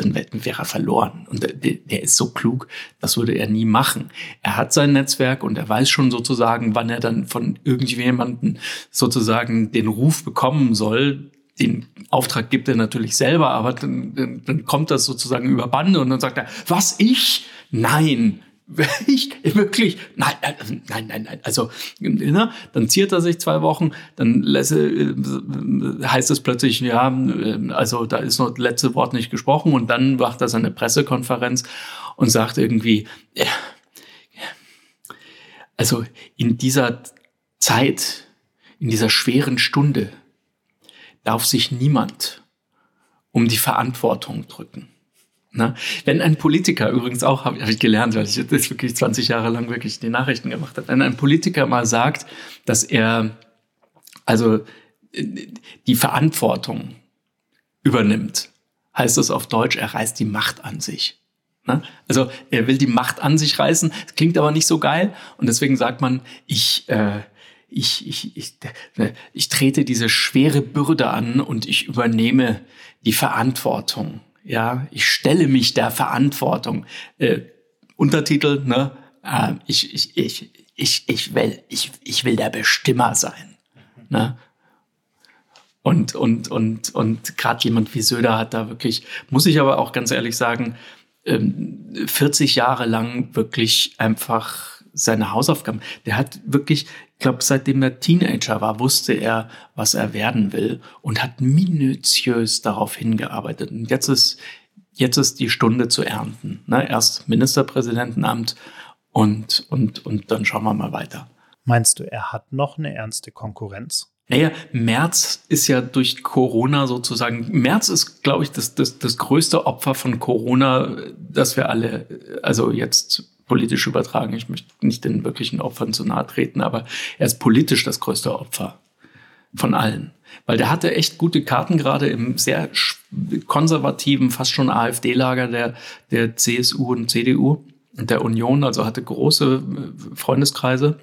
dann wäre er verloren. Und der, der, ist so klug, das würde er nie machen. Er hat sein Netzwerk und er weiß schon sozusagen, wann er dann von irgendjemanden sozusagen den Ruf bekommen soll, den Auftrag gibt er natürlich selber, aber dann, dann, dann kommt das sozusagen über Bande und dann sagt er, was ich? Nein, ich wirklich, nein, nein, nein, nein. Also, ne, dann ziert er sich zwei Wochen, dann lässt, äh, heißt es plötzlich, ja, also da ist noch das letzte Wort nicht gesprochen und dann macht er seine Pressekonferenz und sagt irgendwie, ja, also in dieser Zeit, in dieser schweren Stunde, darf sich niemand um die Verantwortung drücken. Na, wenn ein Politiker, übrigens auch, habe hab ich gelernt, weil ich das wirklich 20 Jahre lang wirklich die Nachrichten gemacht habe, wenn ein Politiker mal sagt, dass er also die Verantwortung übernimmt, heißt das auf Deutsch, er reißt die Macht an sich. Na? Also er will die Macht an sich reißen, das klingt aber nicht so geil und deswegen sagt man, ich, äh, ich, ich, ich, ich trete diese schwere Bürde an und ich übernehme die Verantwortung. Ja, ich stelle mich der Verantwortung. Äh, Untertitel, ne? Äh, ich, ich, ich, ich, ich will, ich, ich will der Bestimmer sein. Ne? Und, und, und, und gerade jemand wie Söder hat da wirklich, muss ich aber auch ganz ehrlich sagen, 40 ähm, Jahre lang wirklich einfach seine Hausaufgaben. Der hat wirklich, ich glaube, seitdem er Teenager war, wusste er, was er werden will und hat minutiös darauf hingearbeitet. Und jetzt ist, jetzt ist die Stunde zu ernten. Ne? Erst Ministerpräsidentenamt Und, und, und dann schauen wir mal weiter. Meinst du, er hat noch eine ernste Konkurrenz? Naja, März ist ja durch Corona sozusagen, März ist, glaube ich, das, das, das größte Opfer von Corona, das wir alle, also jetzt politisch übertragen. Ich möchte nicht den wirklichen Opfern zu nahe treten, aber er ist politisch das größte Opfer von allen. Weil der hatte echt gute Karten gerade im sehr konservativen, fast schon AfD-Lager der, der CSU und CDU und der Union, also hatte große äh, Freundeskreise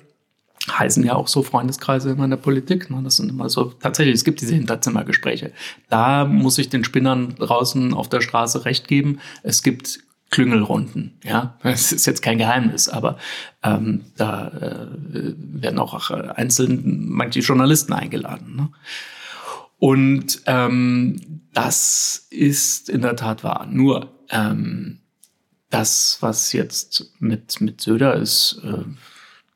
heißen ja auch so Freundeskreise immer in der Politik. Ne? Das sind immer so, tatsächlich, es gibt diese Hinterzimmergespräche. Da muss ich den Spinnern draußen auf der Straße recht geben. Es gibt Klüngelrunden, ja. Das ist jetzt kein Geheimnis, aber ähm, da äh, werden auch einzeln manche Journalisten eingeladen. Ne? Und ähm, das ist in der Tat wahr. Nur ähm, das, was jetzt mit, mit Söder ist, äh,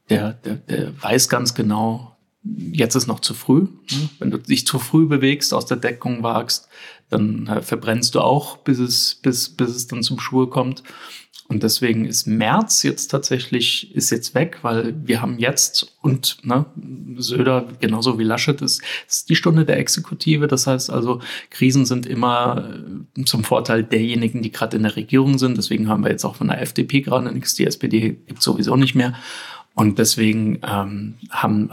der, der, der weiß ganz genau, jetzt ist noch zu früh. Ne? Wenn du dich zu früh bewegst, aus der Deckung wagst, dann äh, verbrennst du auch, bis es, bis, bis es dann zum Schuhe kommt. Und deswegen ist März jetzt tatsächlich, ist jetzt weg, weil wir haben jetzt und ne, Söder genauso wie Laschet ist, ist die Stunde der Exekutive. Das heißt also, Krisen sind immer äh, zum Vorteil derjenigen, die gerade in der Regierung sind. Deswegen haben wir jetzt auch von der FDP gerade nichts. Die SPD gibt sowieso nicht mehr. Und deswegen ähm, haben,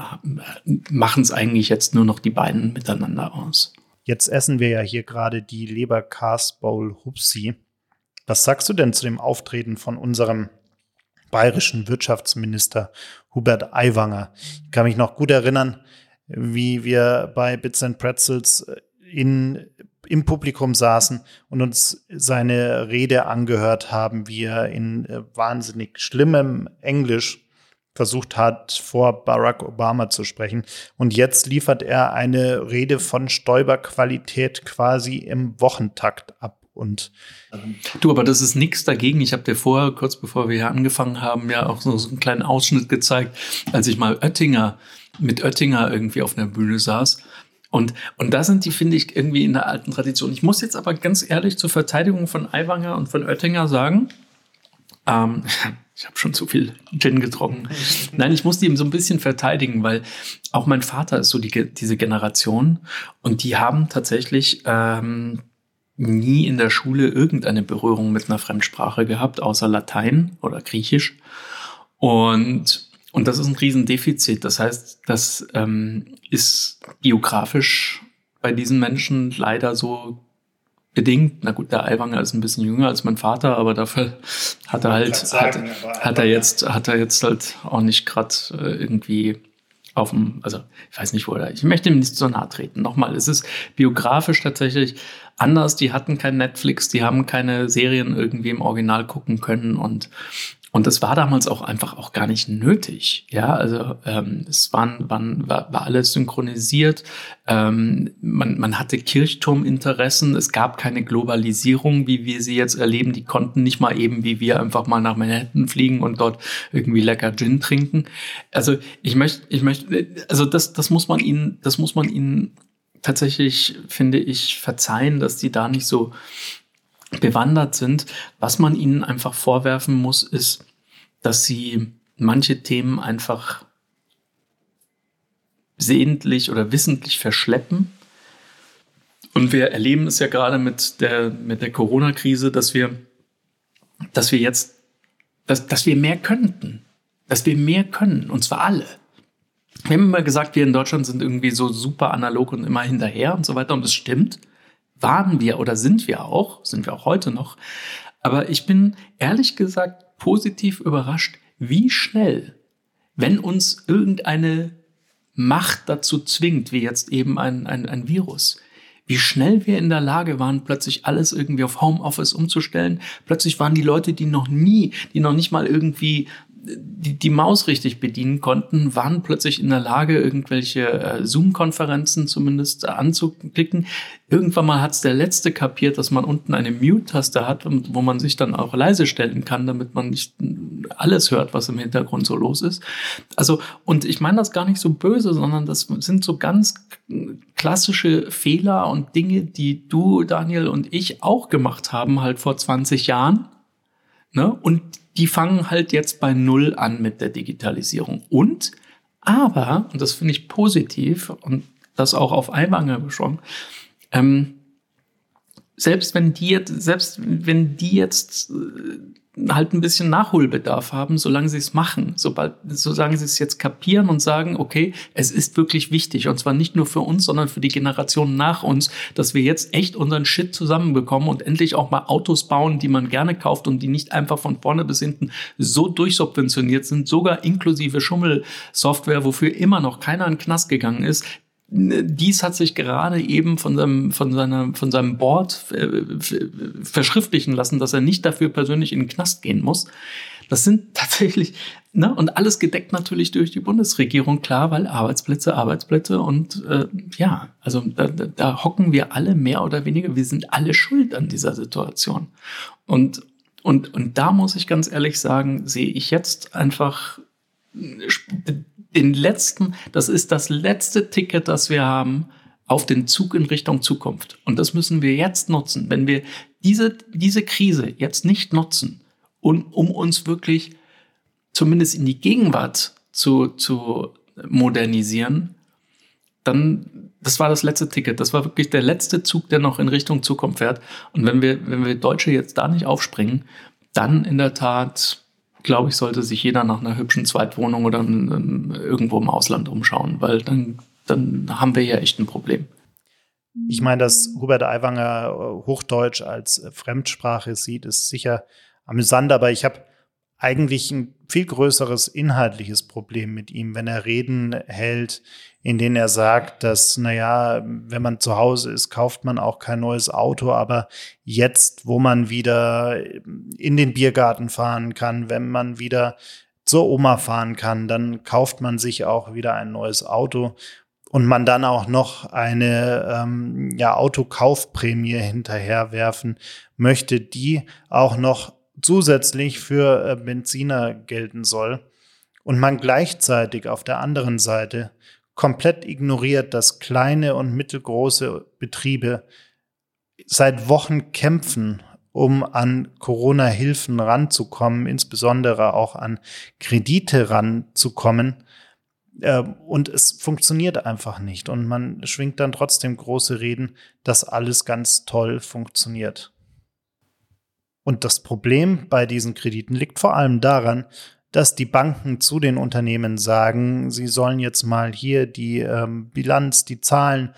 machen es eigentlich jetzt nur noch die beiden miteinander aus. Jetzt essen wir ja hier gerade die Leber Cast Bowl Hupsi. Was sagst du denn zu dem Auftreten von unserem bayerischen Wirtschaftsminister Hubert Aiwanger? Ich kann mich noch gut erinnern, wie wir bei Bits and Pretzels äh, in, im Publikum saßen und uns seine Rede angehört haben, wie er in äh, wahnsinnig schlimmem Englisch versucht hat, vor Barack Obama zu sprechen. Und jetzt liefert er eine Rede von Stoiber-Qualität quasi im Wochentakt ab. Und du, aber das ist nichts dagegen. Ich habe dir vorher, kurz bevor wir hier angefangen haben, ja auch so, so einen kleinen Ausschnitt gezeigt, als ich mal Oettinger mit Oettinger irgendwie auf einer Bühne saß. Und, und da sind die, finde ich, irgendwie in der alten Tradition. Ich muss jetzt aber ganz ehrlich zur Verteidigung von Aiwanger und von Oettinger sagen, ähm, ich habe schon zu viel Gin getrunken. Nein, ich musste ihm so ein bisschen verteidigen, weil auch mein Vater ist so die, diese Generation und die haben tatsächlich ähm, nie in der Schule irgendeine Berührung mit einer Fremdsprache gehabt, außer Latein oder Griechisch. Und, und das ist ein Riesendefizit. Das heißt, das ähm, ist geografisch bei diesen Menschen leider so bedingt. Na gut, der Aiwanger ist ein bisschen jünger als mein Vater, aber dafür hat er halt, sagen, hat, hat, er jetzt, hat er jetzt halt auch nicht gerade äh, irgendwie auf dem, also ich weiß nicht, wo er, ich möchte ihm nicht so nahe treten. Nochmal, es ist biografisch tatsächlich anders. Die hatten kein Netflix, die haben keine Serien irgendwie im Original gucken können und und das war damals auch einfach auch gar nicht nötig. Ja, also ähm, es waren, waren, war, war alles synchronisiert. Ähm, man, man hatte Kirchturminteressen. Es gab keine Globalisierung, wie wir sie jetzt erleben. Die konnten nicht mal eben wie wir einfach mal nach Manhattan fliegen und dort irgendwie lecker Gin trinken. Also ich möchte, ich möchte, also das, das muss man ihnen, das muss man ihnen tatsächlich, finde ich, verzeihen, dass die da nicht so bewandert sind. Was man ihnen einfach vorwerfen muss, ist, dass sie manche Themen einfach sehentlich oder wissentlich verschleppen. Und wir erleben es ja gerade mit der, mit der Corona-Krise, dass wir, dass wir jetzt, dass, dass wir mehr könnten. Dass wir mehr können. Und zwar alle. Wir haben immer gesagt, wir in Deutschland sind irgendwie so super analog und immer hinterher und so weiter. Und das stimmt waren wir oder sind wir auch, sind wir auch heute noch. Aber ich bin ehrlich gesagt positiv überrascht, wie schnell, wenn uns irgendeine Macht dazu zwingt, wie jetzt eben ein, ein, ein Virus, wie schnell wir in der Lage waren, plötzlich alles irgendwie auf Homeoffice umzustellen. Plötzlich waren die Leute, die noch nie, die noch nicht mal irgendwie die, die Maus richtig bedienen konnten, waren plötzlich in der Lage, irgendwelche äh, Zoom-Konferenzen zumindest anzuklicken. Irgendwann mal hat es der Letzte kapiert, dass man unten eine Mute-Taste hat, wo man sich dann auch leise stellen kann, damit man nicht alles hört, was im Hintergrund so los ist. Also, und ich meine das gar nicht so böse, sondern das sind so ganz klassische Fehler und Dinge, die du, Daniel und ich auch gemacht haben, halt vor 20 Jahren Ne? Und die fangen halt jetzt bei Null an mit der Digitalisierung. Und, aber, und das finde ich positiv und das auch auf Eiwanger beschrieben, ähm, selbst wenn die jetzt, selbst wenn die jetzt äh, halt ein bisschen Nachholbedarf haben, solange sie es machen, sobald, solange sie es jetzt kapieren und sagen, okay, es ist wirklich wichtig. Und zwar nicht nur für uns, sondern für die Generationen nach uns, dass wir jetzt echt unseren Shit zusammenbekommen und endlich auch mal Autos bauen, die man gerne kauft und die nicht einfach von vorne bis hinten so durchsubventioniert sind, sogar inklusive Schummelsoftware, wofür immer noch keiner in den Knast gegangen ist, dies hat sich gerade eben von seinem, von seiner, von seinem Board äh, verschriftlichen lassen, dass er nicht dafür persönlich in den Knast gehen muss. Das sind tatsächlich, ne, und alles gedeckt natürlich durch die Bundesregierung, klar, weil Arbeitsplätze, Arbeitsplätze und äh, ja, also da, da hocken wir alle mehr oder weniger, wir sind alle schuld an dieser Situation. Und, und, und da muss ich ganz ehrlich sagen, sehe ich jetzt einfach den letzten, das ist das letzte Ticket, das wir haben auf den Zug in Richtung Zukunft. Und das müssen wir jetzt nutzen. Wenn wir diese, diese Krise jetzt nicht nutzen, und, um uns wirklich zumindest in die Gegenwart zu, zu modernisieren, dann, das war das letzte Ticket. Das war wirklich der letzte Zug, der noch in Richtung Zukunft fährt. Und wenn wir, wenn wir Deutsche jetzt da nicht aufspringen, dann in der Tat glaube ich, sollte sich jeder nach einer hübschen Zweitwohnung oder irgendwo im Ausland umschauen, weil dann, dann haben wir ja echt ein Problem. Ich meine, dass Hubert Aiwanger äh, Hochdeutsch als Fremdsprache sieht, ist sicher amüsant, aber ich habe eigentlich ein viel größeres inhaltliches Problem mit ihm, wenn er Reden hält, in denen er sagt, dass, naja, wenn man zu Hause ist, kauft man auch kein neues Auto, aber jetzt, wo man wieder in den Biergarten fahren kann, wenn man wieder zur Oma fahren kann, dann kauft man sich auch wieder ein neues Auto und man dann auch noch eine ähm, ja, Autokaufprämie hinterherwerfen möchte, die auch noch zusätzlich für äh, Benziner gelten soll und man gleichzeitig auf der anderen Seite komplett ignoriert, dass kleine und mittelgroße Betriebe seit Wochen kämpfen, um an Corona-Hilfen ranzukommen, insbesondere auch an Kredite ranzukommen. Äh, und es funktioniert einfach nicht. Und man schwingt dann trotzdem große Reden, dass alles ganz toll funktioniert. Und das Problem bei diesen Krediten liegt vor allem daran, dass die Banken zu den Unternehmen sagen, sie sollen jetzt mal hier die ähm, Bilanz, die Zahlen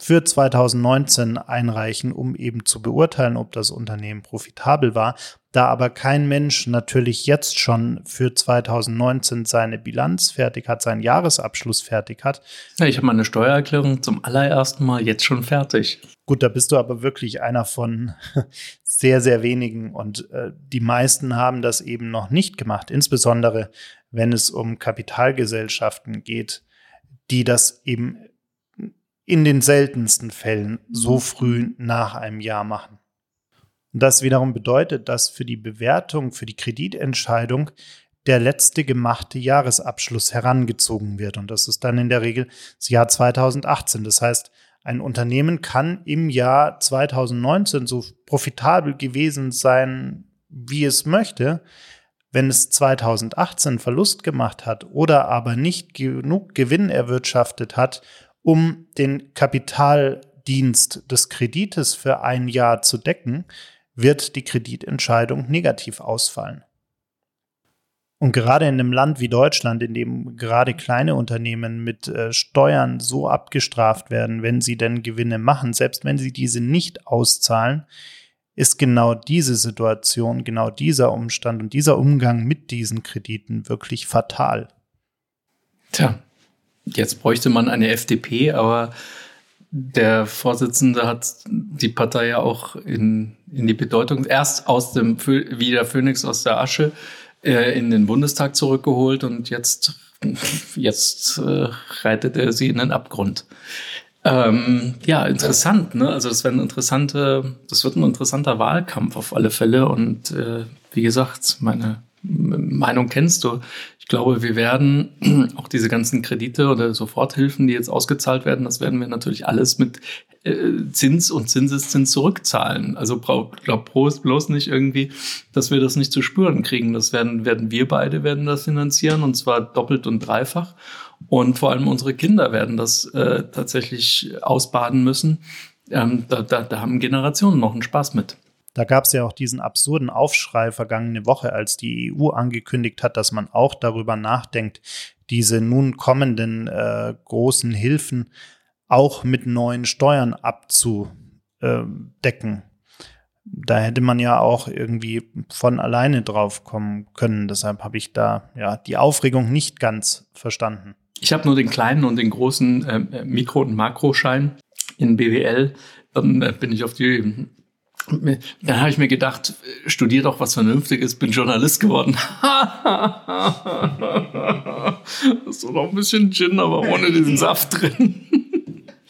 für 2019 einreichen, um eben zu beurteilen, ob das Unternehmen profitabel war. Da aber kein Mensch natürlich jetzt schon für 2019 seine Bilanz fertig hat, seinen Jahresabschluss fertig hat. Ja, ich habe meine Steuererklärung zum allerersten Mal jetzt schon fertig. Gut, da bist du aber wirklich einer von sehr, sehr wenigen und äh, die meisten haben das eben noch nicht gemacht, insbesondere wenn es um Kapitalgesellschaften geht, die das eben in den seltensten Fällen so früh nach einem Jahr machen. Und das wiederum bedeutet, dass für die Bewertung, für die Kreditentscheidung der letzte gemachte Jahresabschluss herangezogen wird. Und das ist dann in der Regel das Jahr 2018. Das heißt, ein Unternehmen kann im Jahr 2019 so profitabel gewesen sein, wie es möchte. Wenn es 2018 Verlust gemacht hat oder aber nicht genug Gewinn erwirtschaftet hat, um den Kapitaldienst des Kredites für ein Jahr zu decken, wird die Kreditentscheidung negativ ausfallen. Und gerade in einem Land wie Deutschland, in dem gerade kleine Unternehmen mit äh, Steuern so abgestraft werden, wenn sie denn Gewinne machen, selbst wenn sie diese nicht auszahlen, ist genau diese Situation, genau dieser Umstand und dieser Umgang mit diesen Krediten wirklich fatal. Tja, Jetzt bräuchte man eine FDP, aber der Vorsitzende hat die Partei ja auch in, in die Bedeutung erst aus dem wie der Phönix aus der Asche äh, in den Bundestag zurückgeholt und jetzt jetzt äh, reitet er sie in den Abgrund. Ähm, ja, interessant, ne? Also das wird ein interessante, das wird ein interessanter Wahlkampf auf alle Fälle und äh, wie gesagt, meine Meinung kennst du. Ich glaube, wir werden auch diese ganzen Kredite oder Soforthilfen, die jetzt ausgezahlt werden, das werden wir natürlich alles mit äh, Zins und Zinseszins zurückzahlen. Also glaub bloß nicht irgendwie, dass wir das nicht zu spüren kriegen. Das werden, werden wir beide werden das finanzieren und zwar doppelt und dreifach. Und vor allem unsere Kinder werden das äh, tatsächlich ausbaden müssen. Ähm, da, da, da haben Generationen noch einen Spaß mit. Da gab es ja auch diesen absurden Aufschrei vergangene Woche, als die EU angekündigt hat, dass man auch darüber nachdenkt, diese nun kommenden äh, großen Hilfen auch mit neuen Steuern abzudecken. Da hätte man ja auch irgendwie von alleine drauf kommen können. Deshalb habe ich da ja die Aufregung nicht ganz verstanden. Ich habe nur den kleinen und den großen äh, Mikro- und Makroschein in BWL. Dann äh, bin ich auf die dann habe ich mir gedacht, studier doch was Vernünftiges, bin Journalist geworden. das ist noch ein bisschen Gin, aber ohne diesen Saft drin.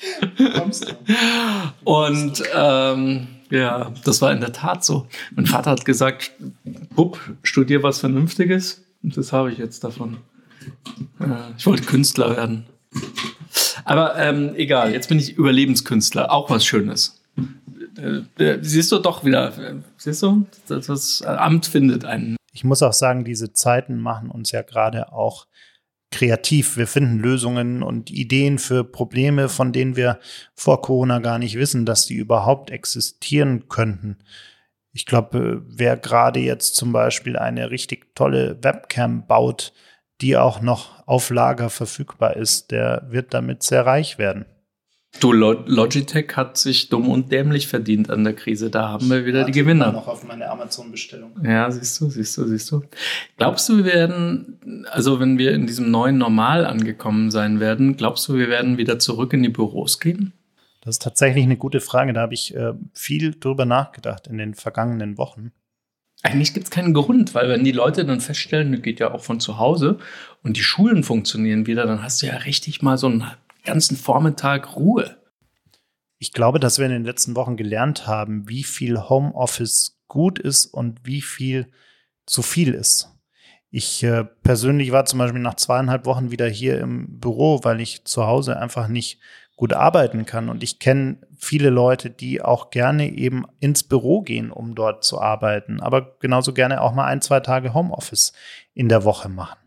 Und ähm, ja, das war in der Tat so. Mein Vater hat gesagt, Bub, studier was Vernünftiges. Und das habe ich jetzt davon. Äh, ich wollte Künstler werden. Aber ähm, egal, jetzt bin ich Überlebenskünstler, auch was Schönes. Äh, siehst du doch wieder, siehst du, das Amt findet einen. Ich muss auch sagen, diese Zeiten machen uns ja gerade auch kreativ. Wir finden Lösungen und Ideen für Probleme, von denen wir vor Corona gar nicht wissen, dass die überhaupt existieren könnten. Ich glaube, wer gerade jetzt zum Beispiel eine richtig tolle Webcam baut, die auch noch auf Lager verfügbar ist, der wird damit sehr reich werden. Du, Logitech hat sich dumm und dämlich verdient an der Krise. Da haben wir wieder die Gewinner. noch auf meine Amazon-Bestellung. Ja, siehst du, siehst du, siehst du. Glaubst du, wir werden, also wenn wir in diesem neuen Normal angekommen sein werden, glaubst du, wir werden wieder zurück in die Büros gehen? Das ist tatsächlich eine gute Frage. Da habe ich äh, viel drüber nachgedacht in den vergangenen Wochen. Eigentlich gibt es keinen Grund, weil wenn die Leute dann feststellen, das geht ja auch von zu Hause und die Schulen funktionieren wieder, dann hast du ja richtig mal so einen ganzen Vormittag Ruhe. Ich glaube, dass wir in den letzten Wochen gelernt haben, wie viel Homeoffice gut ist und wie viel zu viel ist. Ich äh, persönlich war zum Beispiel nach zweieinhalb Wochen wieder hier im Büro, weil ich zu Hause einfach nicht gut arbeiten kann. Und ich kenne viele Leute, die auch gerne eben ins Büro gehen, um dort zu arbeiten, aber genauso gerne auch mal ein, zwei Tage Homeoffice in der Woche machen.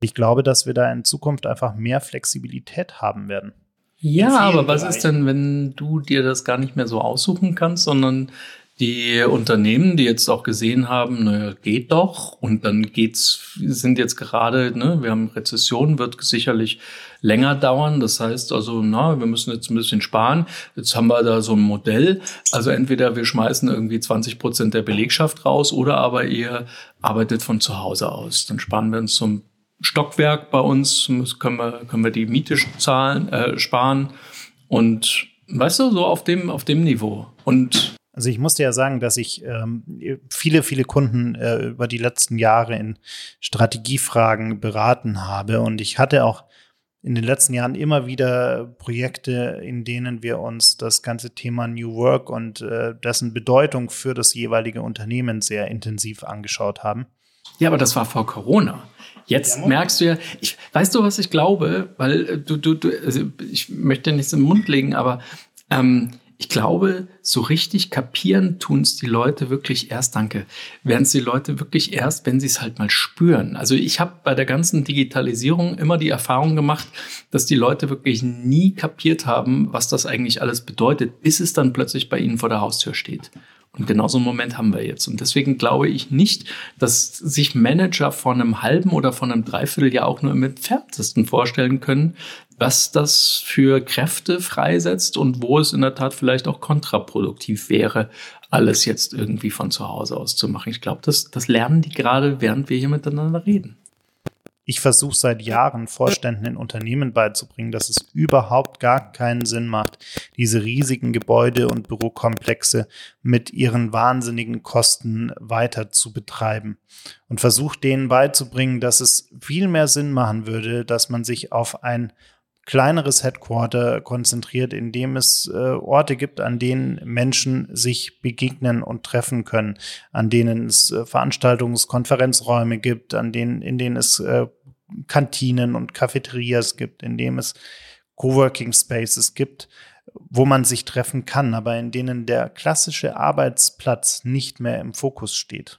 Ich glaube, dass wir da in Zukunft einfach mehr Flexibilität haben werden. Ja, aber was Bereichen. ist denn, wenn du dir das gar nicht mehr so aussuchen kannst, sondern die Unternehmen, die jetzt auch gesehen haben, naja, geht doch, und dann geht's, sind jetzt gerade, ne, wir haben Rezession, wird sicherlich länger dauern. Das heißt also, na, wir müssen jetzt ein bisschen sparen. Jetzt haben wir da so ein Modell. Also entweder wir schmeißen irgendwie 20 Prozent der Belegschaft raus oder aber ihr arbeitet von zu Hause aus. Dann sparen wir uns zum Stockwerk bei uns, können wir, können wir die Miete zahlen, äh, sparen. Und weißt du, so auf dem, auf dem Niveau. Und also ich musste ja sagen, dass ich ähm, viele, viele Kunden äh, über die letzten Jahre in Strategiefragen beraten habe. Und ich hatte auch in den letzten Jahren immer wieder Projekte, in denen wir uns das ganze Thema New Work und äh, dessen Bedeutung für das jeweilige Unternehmen sehr intensiv angeschaut haben. Ja, aber das war vor Corona. Jetzt ja, merkst du ja, ich, weißt du, was ich glaube? Weil äh, du, du, du, also ich möchte nichts im Mund legen, aber ähm, ich glaube, so richtig kapieren tun es die Leute wirklich erst, danke, werden es die Leute wirklich erst, wenn sie es halt mal spüren. Also ich habe bei der ganzen Digitalisierung immer die Erfahrung gemacht, dass die Leute wirklich nie kapiert haben, was das eigentlich alles bedeutet, bis es dann plötzlich bei ihnen vor der Haustür steht. Und genau so einen Moment haben wir jetzt. Und deswegen glaube ich nicht, dass sich Manager von einem halben oder von einem Dreivierteljahr auch nur im entferntesten vorstellen können, was das für Kräfte freisetzt und wo es in der Tat vielleicht auch kontraproduktiv wäre, alles jetzt irgendwie von zu Hause aus zu machen. Ich glaube, das, das lernen die gerade, während wir hier miteinander reden. Ich versuche seit Jahren Vorständen in Unternehmen beizubringen, dass es überhaupt gar keinen Sinn macht, diese riesigen Gebäude und Bürokomplexe mit ihren wahnsinnigen Kosten weiter zu betreiben. Und versuche denen beizubringen, dass es viel mehr Sinn machen würde, dass man sich auf ein kleineres Headquarter konzentriert, in dem es äh, Orte gibt, an denen Menschen sich begegnen und treffen können, an denen es äh, Veranstaltungs-, Konferenzräume gibt, an denen, in denen es äh, Kantinen und Cafeterias gibt, in dem es Coworking Spaces gibt, wo man sich treffen kann, aber in denen der klassische Arbeitsplatz nicht mehr im Fokus steht.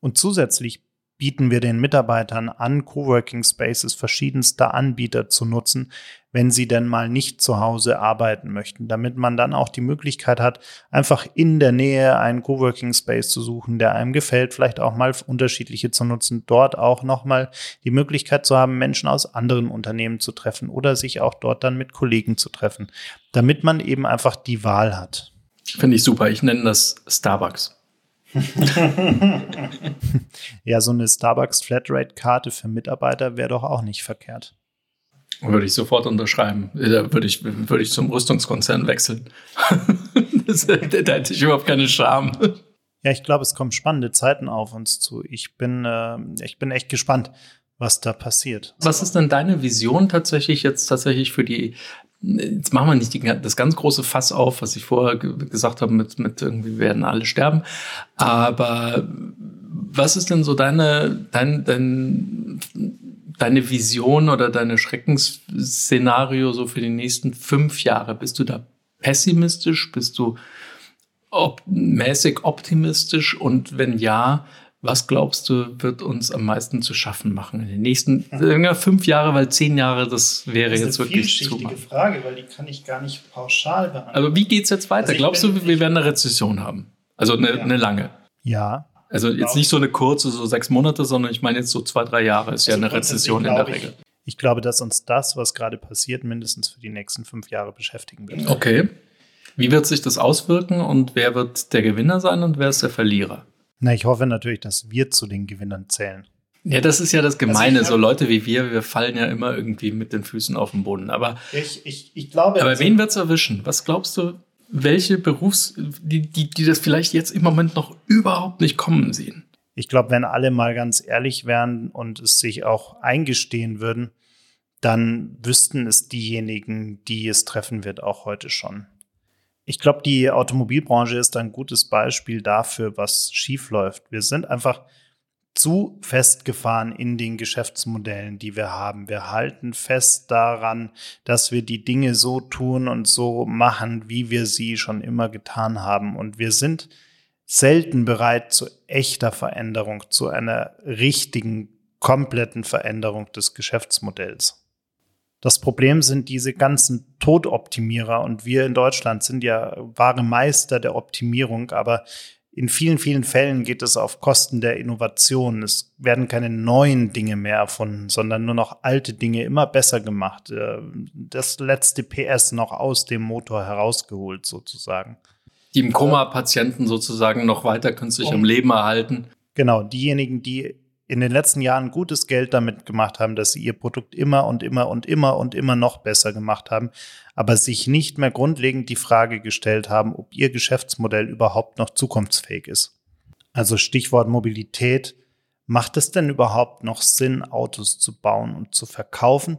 Und zusätzlich bieten wir den Mitarbeitern an, Coworking Spaces verschiedenster Anbieter zu nutzen, wenn sie denn mal nicht zu Hause arbeiten möchten, damit man dann auch die Möglichkeit hat, einfach in der Nähe einen Coworking Space zu suchen, der einem gefällt, vielleicht auch mal unterschiedliche zu nutzen, dort auch nochmal die Möglichkeit zu haben, Menschen aus anderen Unternehmen zu treffen oder sich auch dort dann mit Kollegen zu treffen, damit man eben einfach die Wahl hat. Finde ich super. Ich nenne das Starbucks. ja, so eine Starbucks Flatrate-Karte für Mitarbeiter wäre doch auch nicht verkehrt. Würde ich sofort unterschreiben. Da würde ich, würde ich zum Rüstungskonzern wechseln. das, da hätte ich überhaupt keine Scham. Ja, ich glaube, es kommen spannende Zeiten auf uns zu. Ich bin, äh, ich bin echt gespannt, was da passiert. Was ist denn deine Vision tatsächlich jetzt tatsächlich für die jetzt machen wir nicht die, das ganz große Fass auf, was ich vorher gesagt habe, mit, mit irgendwie werden alle sterben. Aber was ist denn so deine, dein, dein, deine Vision oder deine Schreckensszenario so für die nächsten fünf Jahre? Bist du da pessimistisch? Bist du op mäßig optimistisch? Und wenn ja, was glaubst du, wird uns am meisten zu schaffen machen in den nächsten ja. fünf Jahre, weil zehn Jahre, das wäre das jetzt wirklich zu. Das ist eine Frage, weil die kann ich gar nicht pauschal beantworten. Aber wie geht es jetzt weiter? Also glaubst bin, du, wir werden eine Rezession haben? Also eine, ja. eine lange? Ja. Also jetzt nicht so eine kurze, so sechs Monate, sondern ich meine jetzt so zwei, drei Jahre ist also ja eine Rezession in der Regel. Ich, ich glaube, dass uns das, was gerade passiert, mindestens für die nächsten fünf Jahre beschäftigen wird. Okay. Wie wird sich das auswirken und wer wird der Gewinner sein und wer ist der Verlierer? Na, ich hoffe natürlich, dass wir zu den Gewinnern zählen. Ja, das ist ja das Gemeine. Also so Leute wie wir, wir fallen ja immer irgendwie mit den Füßen auf den Boden. Aber ich, ich, ich glaube. Aber also, wen wird's erwischen? Was glaubst du, welche Berufs, die, die, die das vielleicht jetzt im Moment noch überhaupt nicht kommen sehen? Ich glaube, wenn alle mal ganz ehrlich wären und es sich auch eingestehen würden, dann wüssten es diejenigen, die es treffen wird, auch heute schon. Ich glaube, die Automobilbranche ist ein gutes Beispiel dafür, was schiefläuft. Wir sind einfach zu festgefahren in den Geschäftsmodellen, die wir haben. Wir halten fest daran, dass wir die Dinge so tun und so machen, wie wir sie schon immer getan haben. Und wir sind selten bereit zu echter Veränderung, zu einer richtigen, kompletten Veränderung des Geschäftsmodells. Das Problem sind diese ganzen Todoptimierer und wir in Deutschland sind ja wahre Meister der Optimierung, aber in vielen, vielen Fällen geht es auf Kosten der Innovation. Es werden keine neuen Dinge mehr erfunden, sondern nur noch alte Dinge immer besser gemacht. Äh, das letzte PS noch aus dem Motor herausgeholt sozusagen. Die im Koma-Patienten sozusagen noch weiter künstlich um, am Leben erhalten. Genau, diejenigen, die in den letzten Jahren gutes Geld damit gemacht haben, dass sie ihr Produkt immer und immer und immer und immer noch besser gemacht haben, aber sich nicht mehr grundlegend die Frage gestellt haben, ob ihr Geschäftsmodell überhaupt noch zukunftsfähig ist. Also Stichwort Mobilität. Macht es denn überhaupt noch Sinn, Autos zu bauen und zu verkaufen?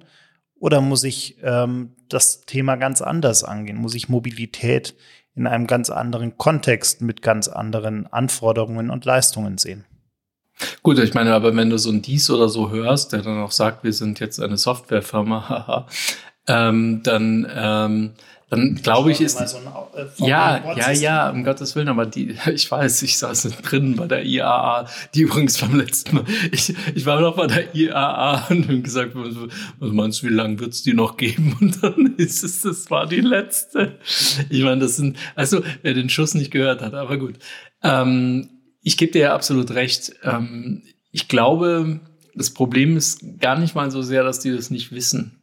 Oder muss ich ähm, das Thema ganz anders angehen? Muss ich Mobilität in einem ganz anderen Kontext mit ganz anderen Anforderungen und Leistungen sehen? Gut, ich meine, aber wenn du so ein Dies oder so hörst, der dann auch sagt, wir sind jetzt eine Softwarefirma, haha, ähm, dann, ähm, dann glaube ich, ist. So ein, äh, ja, ja, ja, um Gottes Willen, aber die, ich weiß, ich saß drin bei der IAA, die übrigens beim letzten Mal, ich, ich war noch bei der IAA und habe gesagt, was, was meinst du, wie lange wird es die noch geben? Und dann ist es, das war die letzte. Ich meine, das sind, also, wer den Schuss nicht gehört hat, aber gut. Ähm, ich gebe dir ja absolut recht. Ähm, ich glaube, das Problem ist gar nicht mal so sehr, dass die das nicht wissen.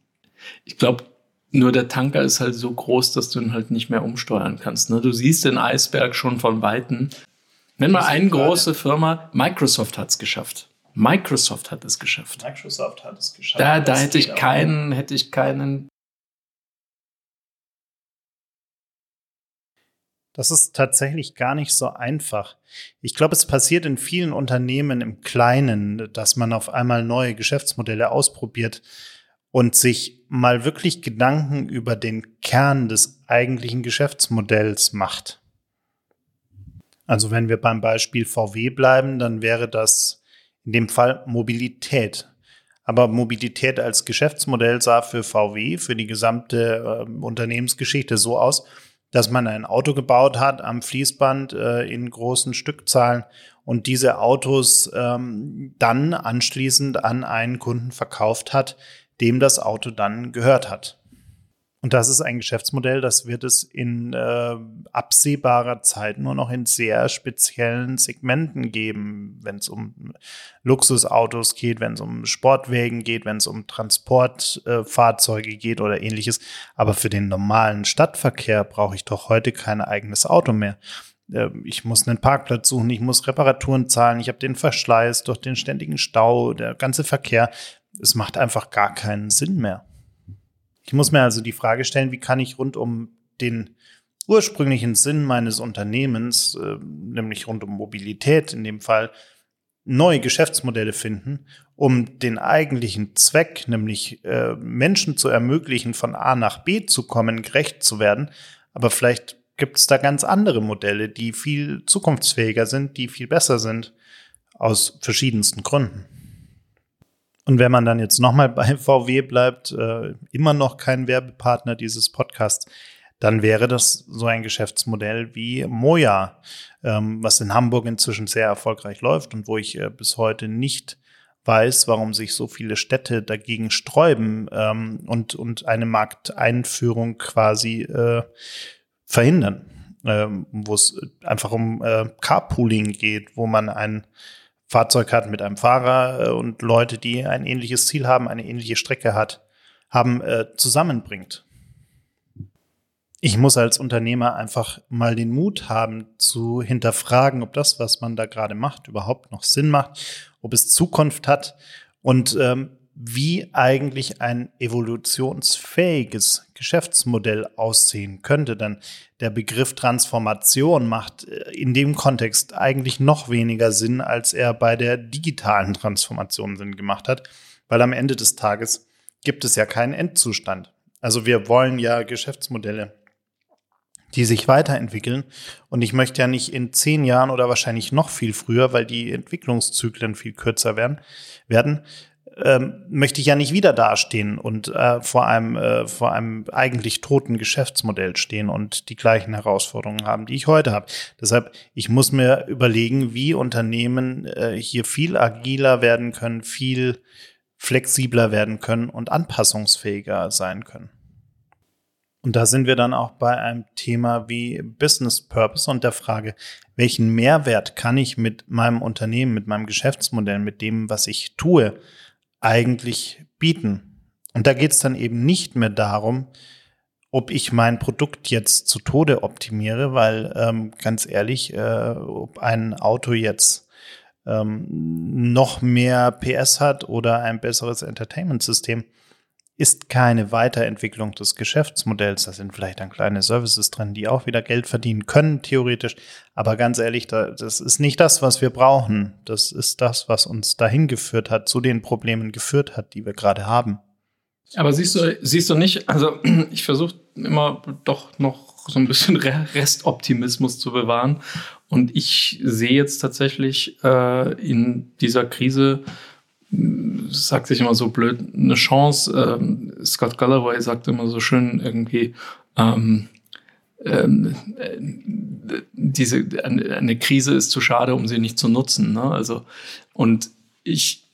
Ich glaube, nur der Tanker ist halt so groß, dass du ihn halt nicht mehr umsteuern kannst. Ne? Du siehst den Eisberg schon von Weitem. Nenn mal eine große Firma, Microsoft hat es geschafft. Microsoft hat es geschafft. Microsoft hat es geschafft. Da, da hätte ich keinen, hätte ich keinen Das ist tatsächlich gar nicht so einfach. Ich glaube, es passiert in vielen Unternehmen im Kleinen, dass man auf einmal neue Geschäftsmodelle ausprobiert und sich mal wirklich Gedanken über den Kern des eigentlichen Geschäftsmodells macht. Also wenn wir beim Beispiel VW bleiben, dann wäre das in dem Fall Mobilität. Aber Mobilität als Geschäftsmodell sah für VW, für die gesamte äh, Unternehmensgeschichte so aus, dass man ein Auto gebaut hat am Fließband äh, in großen Stückzahlen und diese Autos ähm, dann anschließend an einen Kunden verkauft hat, dem das Auto dann gehört hat. Und das ist ein Geschäftsmodell, das wird es in äh, absehbarer Zeit nur noch in sehr speziellen Segmenten geben, wenn es um Luxusautos geht, wenn es um Sportwägen geht, wenn es um Transportfahrzeuge äh, geht oder ähnliches. Aber für den normalen Stadtverkehr brauche ich doch heute kein eigenes Auto mehr. Äh, ich muss einen Parkplatz suchen, ich muss Reparaturen zahlen, ich habe den Verschleiß durch den ständigen Stau, der ganze Verkehr. Es macht einfach gar keinen Sinn mehr. Ich muss mir also die Frage stellen, wie kann ich rund um den ursprünglichen Sinn meines Unternehmens, äh, nämlich rund um Mobilität in dem Fall, neue Geschäftsmodelle finden, um den eigentlichen Zweck, nämlich äh, Menschen zu ermöglichen, von A nach B zu kommen, gerecht zu werden. Aber vielleicht gibt es da ganz andere Modelle, die viel zukunftsfähiger sind, die viel besser sind, aus verschiedensten Gründen. Und wenn man dann jetzt nochmal bei VW bleibt, äh, immer noch kein Werbepartner dieses Podcasts, dann wäre das so ein Geschäftsmodell wie Moja, ähm, was in Hamburg inzwischen sehr erfolgreich läuft und wo ich äh, bis heute nicht weiß, warum sich so viele Städte dagegen sträuben ähm, und, und eine Markteinführung quasi äh, verhindern, ähm, wo es einfach um äh, Carpooling geht, wo man ein Fahrzeug hat mit einem Fahrer äh, und Leute, die ein ähnliches Ziel haben, eine ähnliche Strecke hat, haben, äh, zusammenbringt. Ich muss als Unternehmer einfach mal den Mut haben zu hinterfragen, ob das, was man da gerade macht, überhaupt noch Sinn macht, ob es Zukunft hat und ähm, wie eigentlich ein evolutionsfähiges Geschäftsmodell aussehen könnte. Denn der Begriff Transformation macht äh, in dem Kontext eigentlich noch weniger Sinn, als er bei der digitalen Transformation Sinn gemacht hat, weil am Ende des Tages gibt es ja keinen Endzustand. Also wir wollen ja Geschäftsmodelle, die sich weiterentwickeln. Und ich möchte ja nicht in zehn Jahren oder wahrscheinlich noch viel früher, weil die Entwicklungszyklen viel kürzer werden, werden ähm, möchte ich ja nicht wieder dastehen und äh, vor einem äh, vor einem eigentlich toten Geschäftsmodell stehen und die gleichen Herausforderungen haben, die ich heute habe. Deshalb ich muss mir überlegen, wie Unternehmen äh, hier viel agiler werden können, viel flexibler werden können und anpassungsfähiger sein können. Und da sind wir dann auch bei einem Thema wie Business Purpose und der Frage, welchen Mehrwert kann ich mit meinem Unternehmen, mit meinem Geschäftsmodell, mit dem, was ich tue, eigentlich bieten. Und da geht es dann eben nicht mehr darum, ob ich mein Produkt jetzt zu Tode optimiere, weil ähm, ganz ehrlich, äh, ob ein Auto jetzt ähm, noch mehr PS hat oder ein besseres Entertainment-System, ist keine Weiterentwicklung des Geschäftsmodells. Da sind vielleicht dann kleine Services drin, die auch wieder Geld verdienen können, theoretisch. Aber ganz ehrlich, das ist nicht das, was wir brauchen. Das ist das, was uns dahin geführt hat, zu den Problemen geführt hat, die wir gerade haben. Aber siehst du, siehst du nicht, also ich versuche immer doch noch so ein bisschen Restoptimismus zu bewahren. Und ich sehe jetzt tatsächlich äh, in dieser Krise sagt sich immer so blöd, eine Chance. Ähm, Scott Galloway sagt immer so schön irgendwie, ähm, ähm, äh, diese eine, Krise ist zu schade, um sie nicht zu nutzen. Ne? Also und ich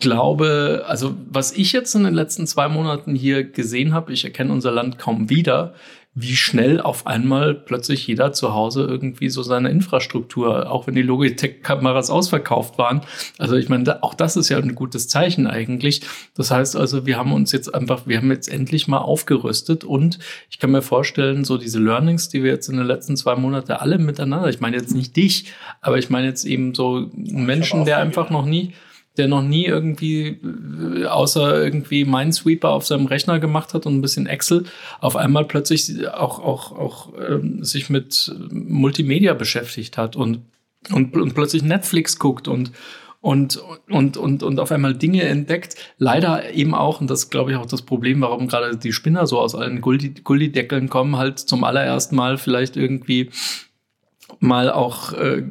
glaube, also was ich jetzt in den letzten zwei Monaten hier gesehen habe, ich erkenne unser Land kaum wieder, wie schnell auf einmal plötzlich jeder zu Hause irgendwie so seine Infrastruktur, auch wenn die Logitech-Kameras ausverkauft waren. Also ich meine, auch das ist ja ein gutes Zeichen eigentlich. Das heißt also, wir haben uns jetzt einfach, wir haben jetzt endlich mal aufgerüstet und ich kann mir vorstellen, so diese Learnings, die wir jetzt in den letzten zwei Monaten alle miteinander, ich meine jetzt nicht dich, aber ich meine jetzt eben so einen Menschen, der einfach noch nie der noch nie irgendwie äh, außer irgendwie Minesweeper auf seinem Rechner gemacht hat und ein bisschen Excel, auf einmal plötzlich auch, auch, auch ähm, sich mit Multimedia beschäftigt hat und, und, und plötzlich Netflix guckt und, und, und, und, und auf einmal Dinge entdeckt. Leider eben auch, und das glaube ich auch das Problem, warum gerade die Spinner so aus allen Gullideckeln kommen, halt zum allerersten Mal vielleicht irgendwie mal auch äh,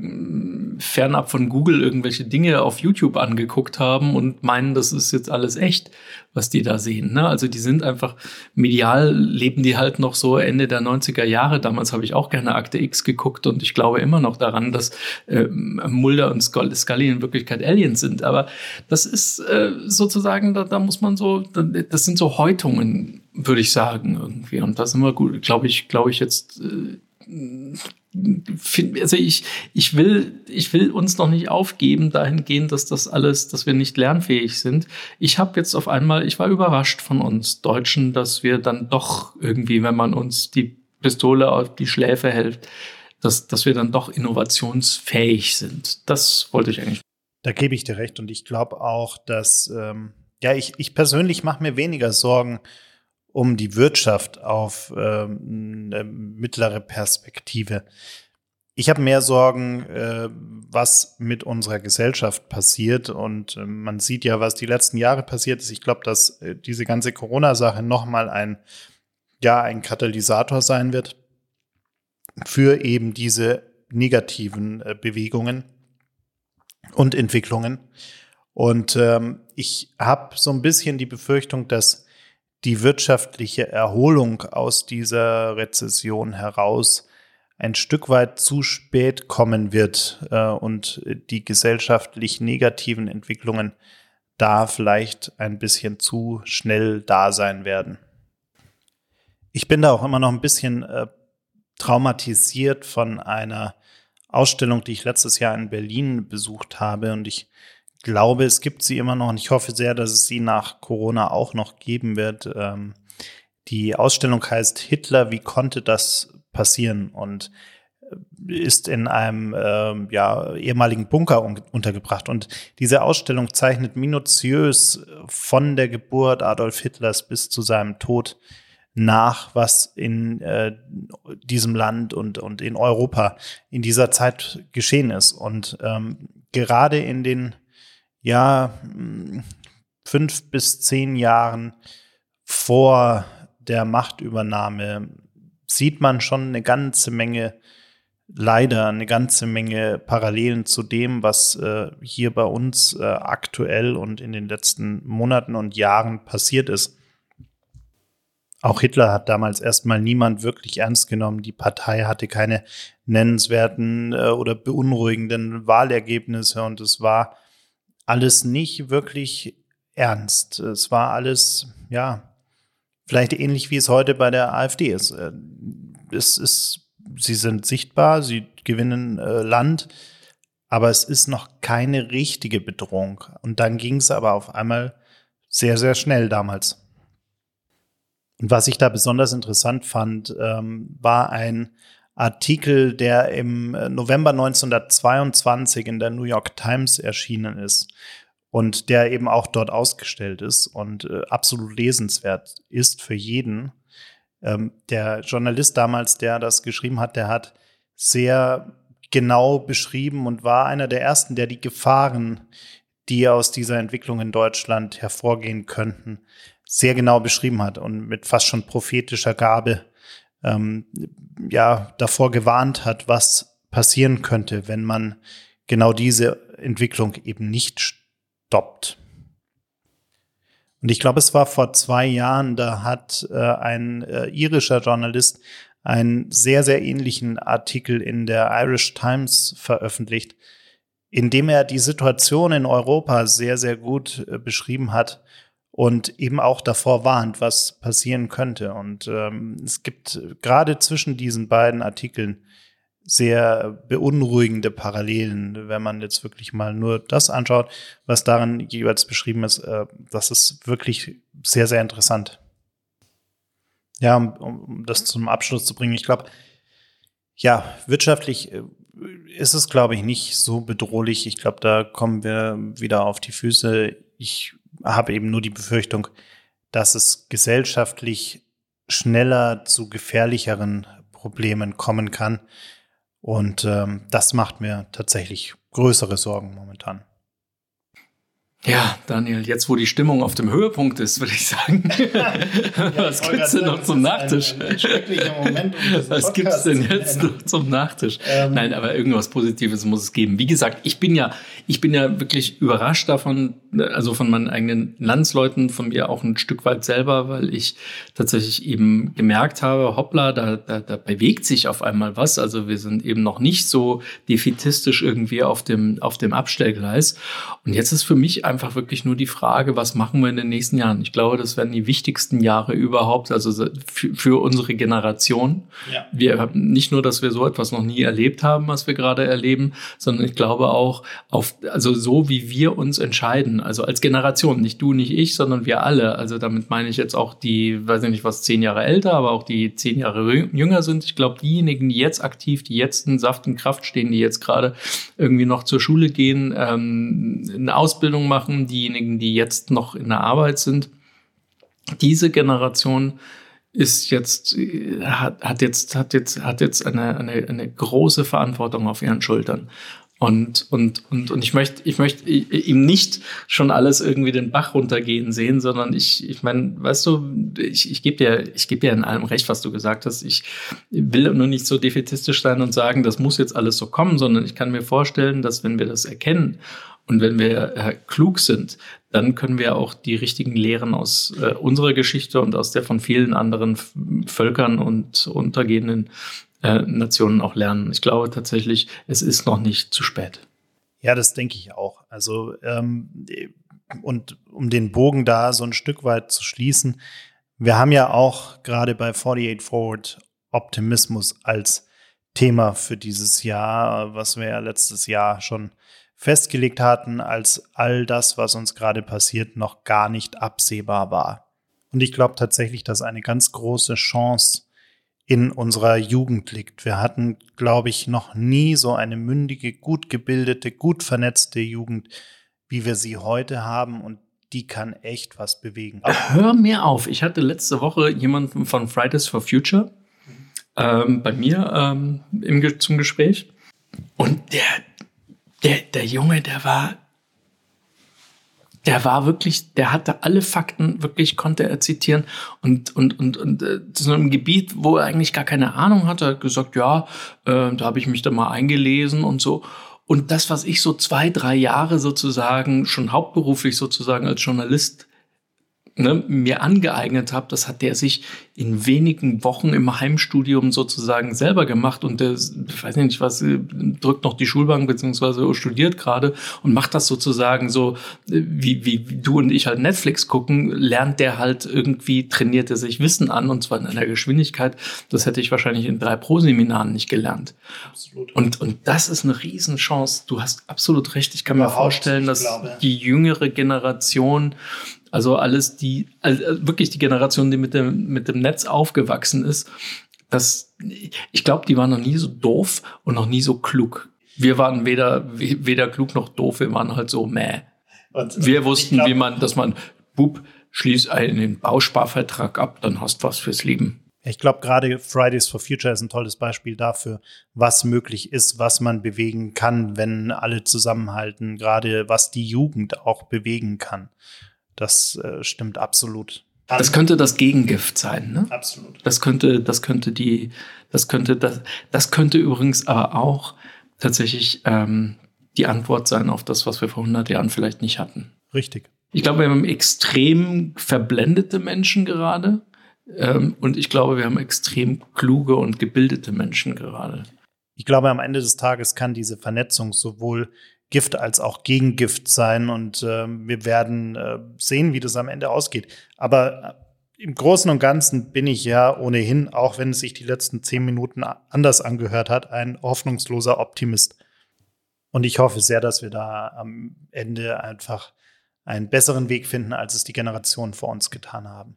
fernab von Google irgendwelche Dinge auf YouTube angeguckt haben und meinen, das ist jetzt alles echt, was die da sehen. Ne? Also die sind einfach medial, leben die halt noch so Ende der 90er Jahre. Damals habe ich auch gerne Akte X geguckt und ich glaube immer noch daran, dass äh, Mulder und Scully in Wirklichkeit Aliens sind. Aber das ist äh, sozusagen, da, da muss man so, das sind so Häutungen, würde ich sagen, irgendwie. Und das sind wir gut, glaube ich, glaube ich jetzt. Äh, also ich, ich will, ich will uns noch nicht aufgeben dahingehend, dass das alles, dass wir nicht lernfähig sind. Ich habe jetzt auf einmal, ich war überrascht von uns Deutschen, dass wir dann doch irgendwie, wenn man uns die Pistole auf die Schläfe hält, dass, dass wir dann doch innovationsfähig sind. Das wollte ich eigentlich. Da gebe ich dir recht und ich glaube auch, dass ähm, ja ich, ich persönlich mache mir weniger Sorgen um die Wirtschaft auf ähm, eine mittlere Perspektive. Ich habe mehr Sorgen, äh, was mit unserer Gesellschaft passiert. Und äh, man sieht ja, was die letzten Jahre passiert ist. Ich glaube, dass äh, diese ganze Corona-Sache nochmal ein, ja, ein Katalysator sein wird für eben diese negativen Bewegungen und Entwicklungen. Und ähm, ich habe so ein bisschen die Befürchtung, dass die wirtschaftliche Erholung aus dieser Rezession heraus ein Stück weit zu spät kommen wird äh, und die gesellschaftlich negativen Entwicklungen da vielleicht ein bisschen zu schnell da sein werden. Ich bin da auch immer noch ein bisschen äh, traumatisiert von einer Ausstellung, die ich letztes Jahr in Berlin besucht habe und ich glaube, es gibt sie immer noch und ich hoffe sehr, dass es sie nach Corona auch noch geben wird. Ähm, die Ausstellung heißt Hitler, wie konnte das passieren? Und äh, ist in einem äh, ja, ehemaligen Bunker un untergebracht. Und diese Ausstellung zeichnet minutiös von der Geburt Adolf Hitlers bis zu seinem Tod nach, was in äh, diesem Land und, und in Europa in dieser Zeit geschehen ist. Und ähm, gerade in den ja, fünf bis zehn Jahren vor der Machtübernahme sieht man schon eine ganze Menge, leider eine ganze Menge Parallelen zu dem, was äh, hier bei uns äh, aktuell und in den letzten Monaten und Jahren passiert ist. Auch Hitler hat damals erstmal niemand wirklich ernst genommen. Die Partei hatte keine nennenswerten äh, oder beunruhigenden Wahlergebnisse und es war alles nicht wirklich ernst. Es war alles, ja, vielleicht ähnlich wie es heute bei der AfD ist. Äh, es ist, sie sind sichtbar, sie gewinnen äh, Land, aber es ist noch keine richtige Bedrohung. Und dann ging es aber auf einmal sehr, sehr schnell damals. Und was ich da besonders interessant fand, ähm, war ein Artikel, der im äh, November 1922 in der New York Times erschienen ist und der eben auch dort ausgestellt ist und äh, absolut lesenswert ist für jeden. Ähm, der Journalist damals, der das geschrieben hat, der hat sehr genau beschrieben und war einer der ersten, der die Gefahren, die aus dieser Entwicklung in Deutschland hervorgehen könnten, sehr genau beschrieben hat und mit fast schon prophetischer Gabe ähm, ja davor gewarnt hat, was passieren könnte, wenn man genau diese Entwicklung eben nicht stoppt. Und ich glaube, es war vor zwei Jahren, da hat äh, ein äh, irischer Journalist einen sehr, sehr ähnlichen Artikel in der Irish Times veröffentlicht, in dem er die Situation in Europa sehr, sehr gut äh, beschrieben hat und eben auch davor warnt, was passieren könnte. Und ähm, es gibt gerade zwischen diesen beiden Artikeln sehr beunruhigende Parallelen, wenn man jetzt wirklich mal nur das anschaut, was darin jeweils beschrieben ist. Äh, das ist wirklich sehr, sehr interessant. Ja, um, um das zum Abschluss zu bringen, ich glaube, ja, wirtschaftlich äh, ist es, glaube ich, nicht so bedrohlich. Ich glaube, da kommen wir wieder auf die Füße. Ich habe eben nur die Befürchtung, dass es gesellschaftlich schneller zu gefährlicheren Problemen kommen kann. Und ähm, das macht mir tatsächlich größere Sorgen momentan. Ja, Daniel, jetzt wo die Stimmung auf dem Höhepunkt ist, würde ich sagen, was gibt's denn noch zum Nachtisch? Ein, ein Moment, um was gibt's denn jetzt noch zum Nachtisch? Ähm, Nein, aber irgendwas Positives muss es geben. Wie gesagt, ich bin ja, ich bin ja wirklich überrascht davon, also von meinen eigenen Landsleuten, von mir auch ein Stück weit selber, weil ich tatsächlich eben gemerkt habe, hoppla, da, da, da bewegt sich auf einmal was. Also wir sind eben noch nicht so defitistisch irgendwie auf dem, auf dem Abstellgleis. Und jetzt ist für mich einfach wirklich nur die Frage, was machen wir in den nächsten Jahren? Ich glaube, das werden die wichtigsten Jahre überhaupt, also für, für unsere Generation. Ja. Wir haben nicht nur, dass wir so etwas noch nie erlebt haben, was wir gerade erleben, sondern ich glaube auch auf, also so wie wir uns entscheiden, also als Generation, nicht du, nicht ich, sondern wir alle. Also damit meine ich jetzt auch die, weiß ich nicht was, zehn Jahre älter, aber auch die zehn Jahre jünger sind. Ich glaube, diejenigen, die jetzt aktiv, die jetzt in Saft und Kraft stehen, die jetzt gerade irgendwie noch zur Schule gehen, ähm, eine Ausbildung machen, machen, diejenigen, die jetzt noch in der Arbeit sind. Diese Generation ist jetzt, hat, hat jetzt, hat jetzt, hat jetzt eine, eine, eine große Verantwortung auf ihren Schultern. Und, und, und, und ich möchte, ich möchte ihm nicht schon alles irgendwie den Bach runtergehen sehen, sondern ich, ich meine, weißt du, ich, ich gebe dir, ich gebe dir in allem recht, was du gesagt hast. Ich will nur nicht so defetistisch sein und sagen, das muss jetzt alles so kommen, sondern ich kann mir vorstellen, dass wenn wir das erkennen und wenn wir äh, klug sind, dann können wir auch die richtigen Lehren aus äh, unserer Geschichte und aus der von vielen anderen Völkern und untergehenden äh, Nationen auch lernen. Ich glaube tatsächlich, es ist noch nicht zu spät. Ja, das denke ich auch. Also, ähm, und um den Bogen da so ein Stück weit zu schließen, wir haben ja auch gerade bei 48 Forward Optimismus als Thema für dieses Jahr, was wir ja letztes Jahr schon festgelegt hatten, als all das, was uns gerade passiert, noch gar nicht absehbar war. Und ich glaube tatsächlich, dass eine ganz große Chance in unserer Jugend liegt. Wir hatten, glaube ich, noch nie so eine mündige, gut gebildete, gut vernetzte Jugend, wie wir sie heute haben. Und die kann echt was bewegen. Hör mir auf. Ich hatte letzte Woche jemanden von Fridays for Future ähm, bei mir ähm, im, zum Gespräch. Und der, der, der Junge, der war, der war wirklich, der hatte alle Fakten, wirklich konnte er zitieren und, und, und, und äh, zu einem Gebiet, wo er eigentlich gar keine Ahnung hatte, hat gesagt, ja, äh, da habe ich mich da mal eingelesen und so. Und das, was ich so zwei, drei Jahre sozusagen schon hauptberuflich sozusagen als Journalist ne, mir angeeignet habe, das hat der sich in wenigen Wochen im Heimstudium sozusagen selber gemacht und der, ich weiß nicht was, drückt noch die Schulbank beziehungsweise studiert gerade und macht das sozusagen so, wie, wie, wie du und ich halt Netflix gucken, lernt der halt irgendwie, trainiert er sich Wissen an und zwar in einer Geschwindigkeit, das hätte ich wahrscheinlich in drei Pro-Seminaren nicht gelernt. Absolut. Und, und das ist eine Riesenchance. Du hast absolut recht. Ich kann Überhaupt, mir vorstellen, dass die jüngere Generation also alles die, also wirklich die Generation, die mit dem, mit dem Netz aufgewachsen ist, das, ich glaube, die waren noch nie so doof und noch nie so klug. Wir waren weder, weder klug noch doof, wir waren halt so meh. Und wir wussten, glaub, wie man, dass man, Bub, schließ einen Bausparvertrag ab, dann hast was fürs Leben. Ich glaube, gerade Fridays for Future ist ein tolles Beispiel dafür, was möglich ist, was man bewegen kann, wenn alle zusammenhalten, gerade was die Jugend auch bewegen kann. Das äh, stimmt absolut. Das könnte das Gegengift sein, ne? Absolut. Das könnte, das könnte die, das könnte, das, das könnte übrigens aber auch tatsächlich ähm, die Antwort sein auf das, was wir vor 100 Jahren vielleicht nicht hatten. Richtig. Ich glaube, wir haben extrem verblendete Menschen gerade. Ähm, und ich glaube, wir haben extrem kluge und gebildete Menschen gerade. Ich glaube, am Ende des Tages kann diese Vernetzung sowohl Gift als auch Gegengift sein. Und äh, wir werden äh, sehen, wie das am Ende ausgeht. Aber äh, im Großen und Ganzen bin ich ja ohnehin, auch wenn es sich die letzten zehn Minuten anders angehört hat, ein hoffnungsloser Optimist. Und ich hoffe sehr, dass wir da am Ende einfach einen besseren Weg finden, als es die Generationen vor uns getan haben.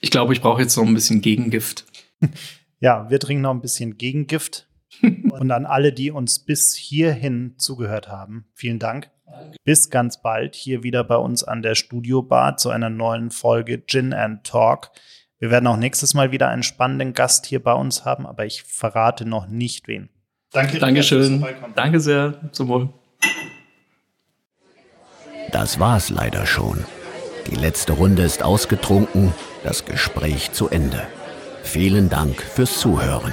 Ich glaube, ich brauche jetzt noch ein bisschen Gegengift. ja, wir trinken noch ein bisschen Gegengift. Und an alle, die uns bis hierhin zugehört haben, vielen Dank. Bis ganz bald hier wieder bei uns an der Studiobar zu einer neuen Folge Gin and Talk. Wir werden auch nächstes Mal wieder einen spannenden Gast hier bei uns haben, aber ich verrate noch nicht wen. Danke. Dankeschön. Danke sehr. Zum Wohl. Das war's leider schon. Die letzte Runde ist ausgetrunken, das Gespräch zu Ende. Vielen Dank fürs Zuhören.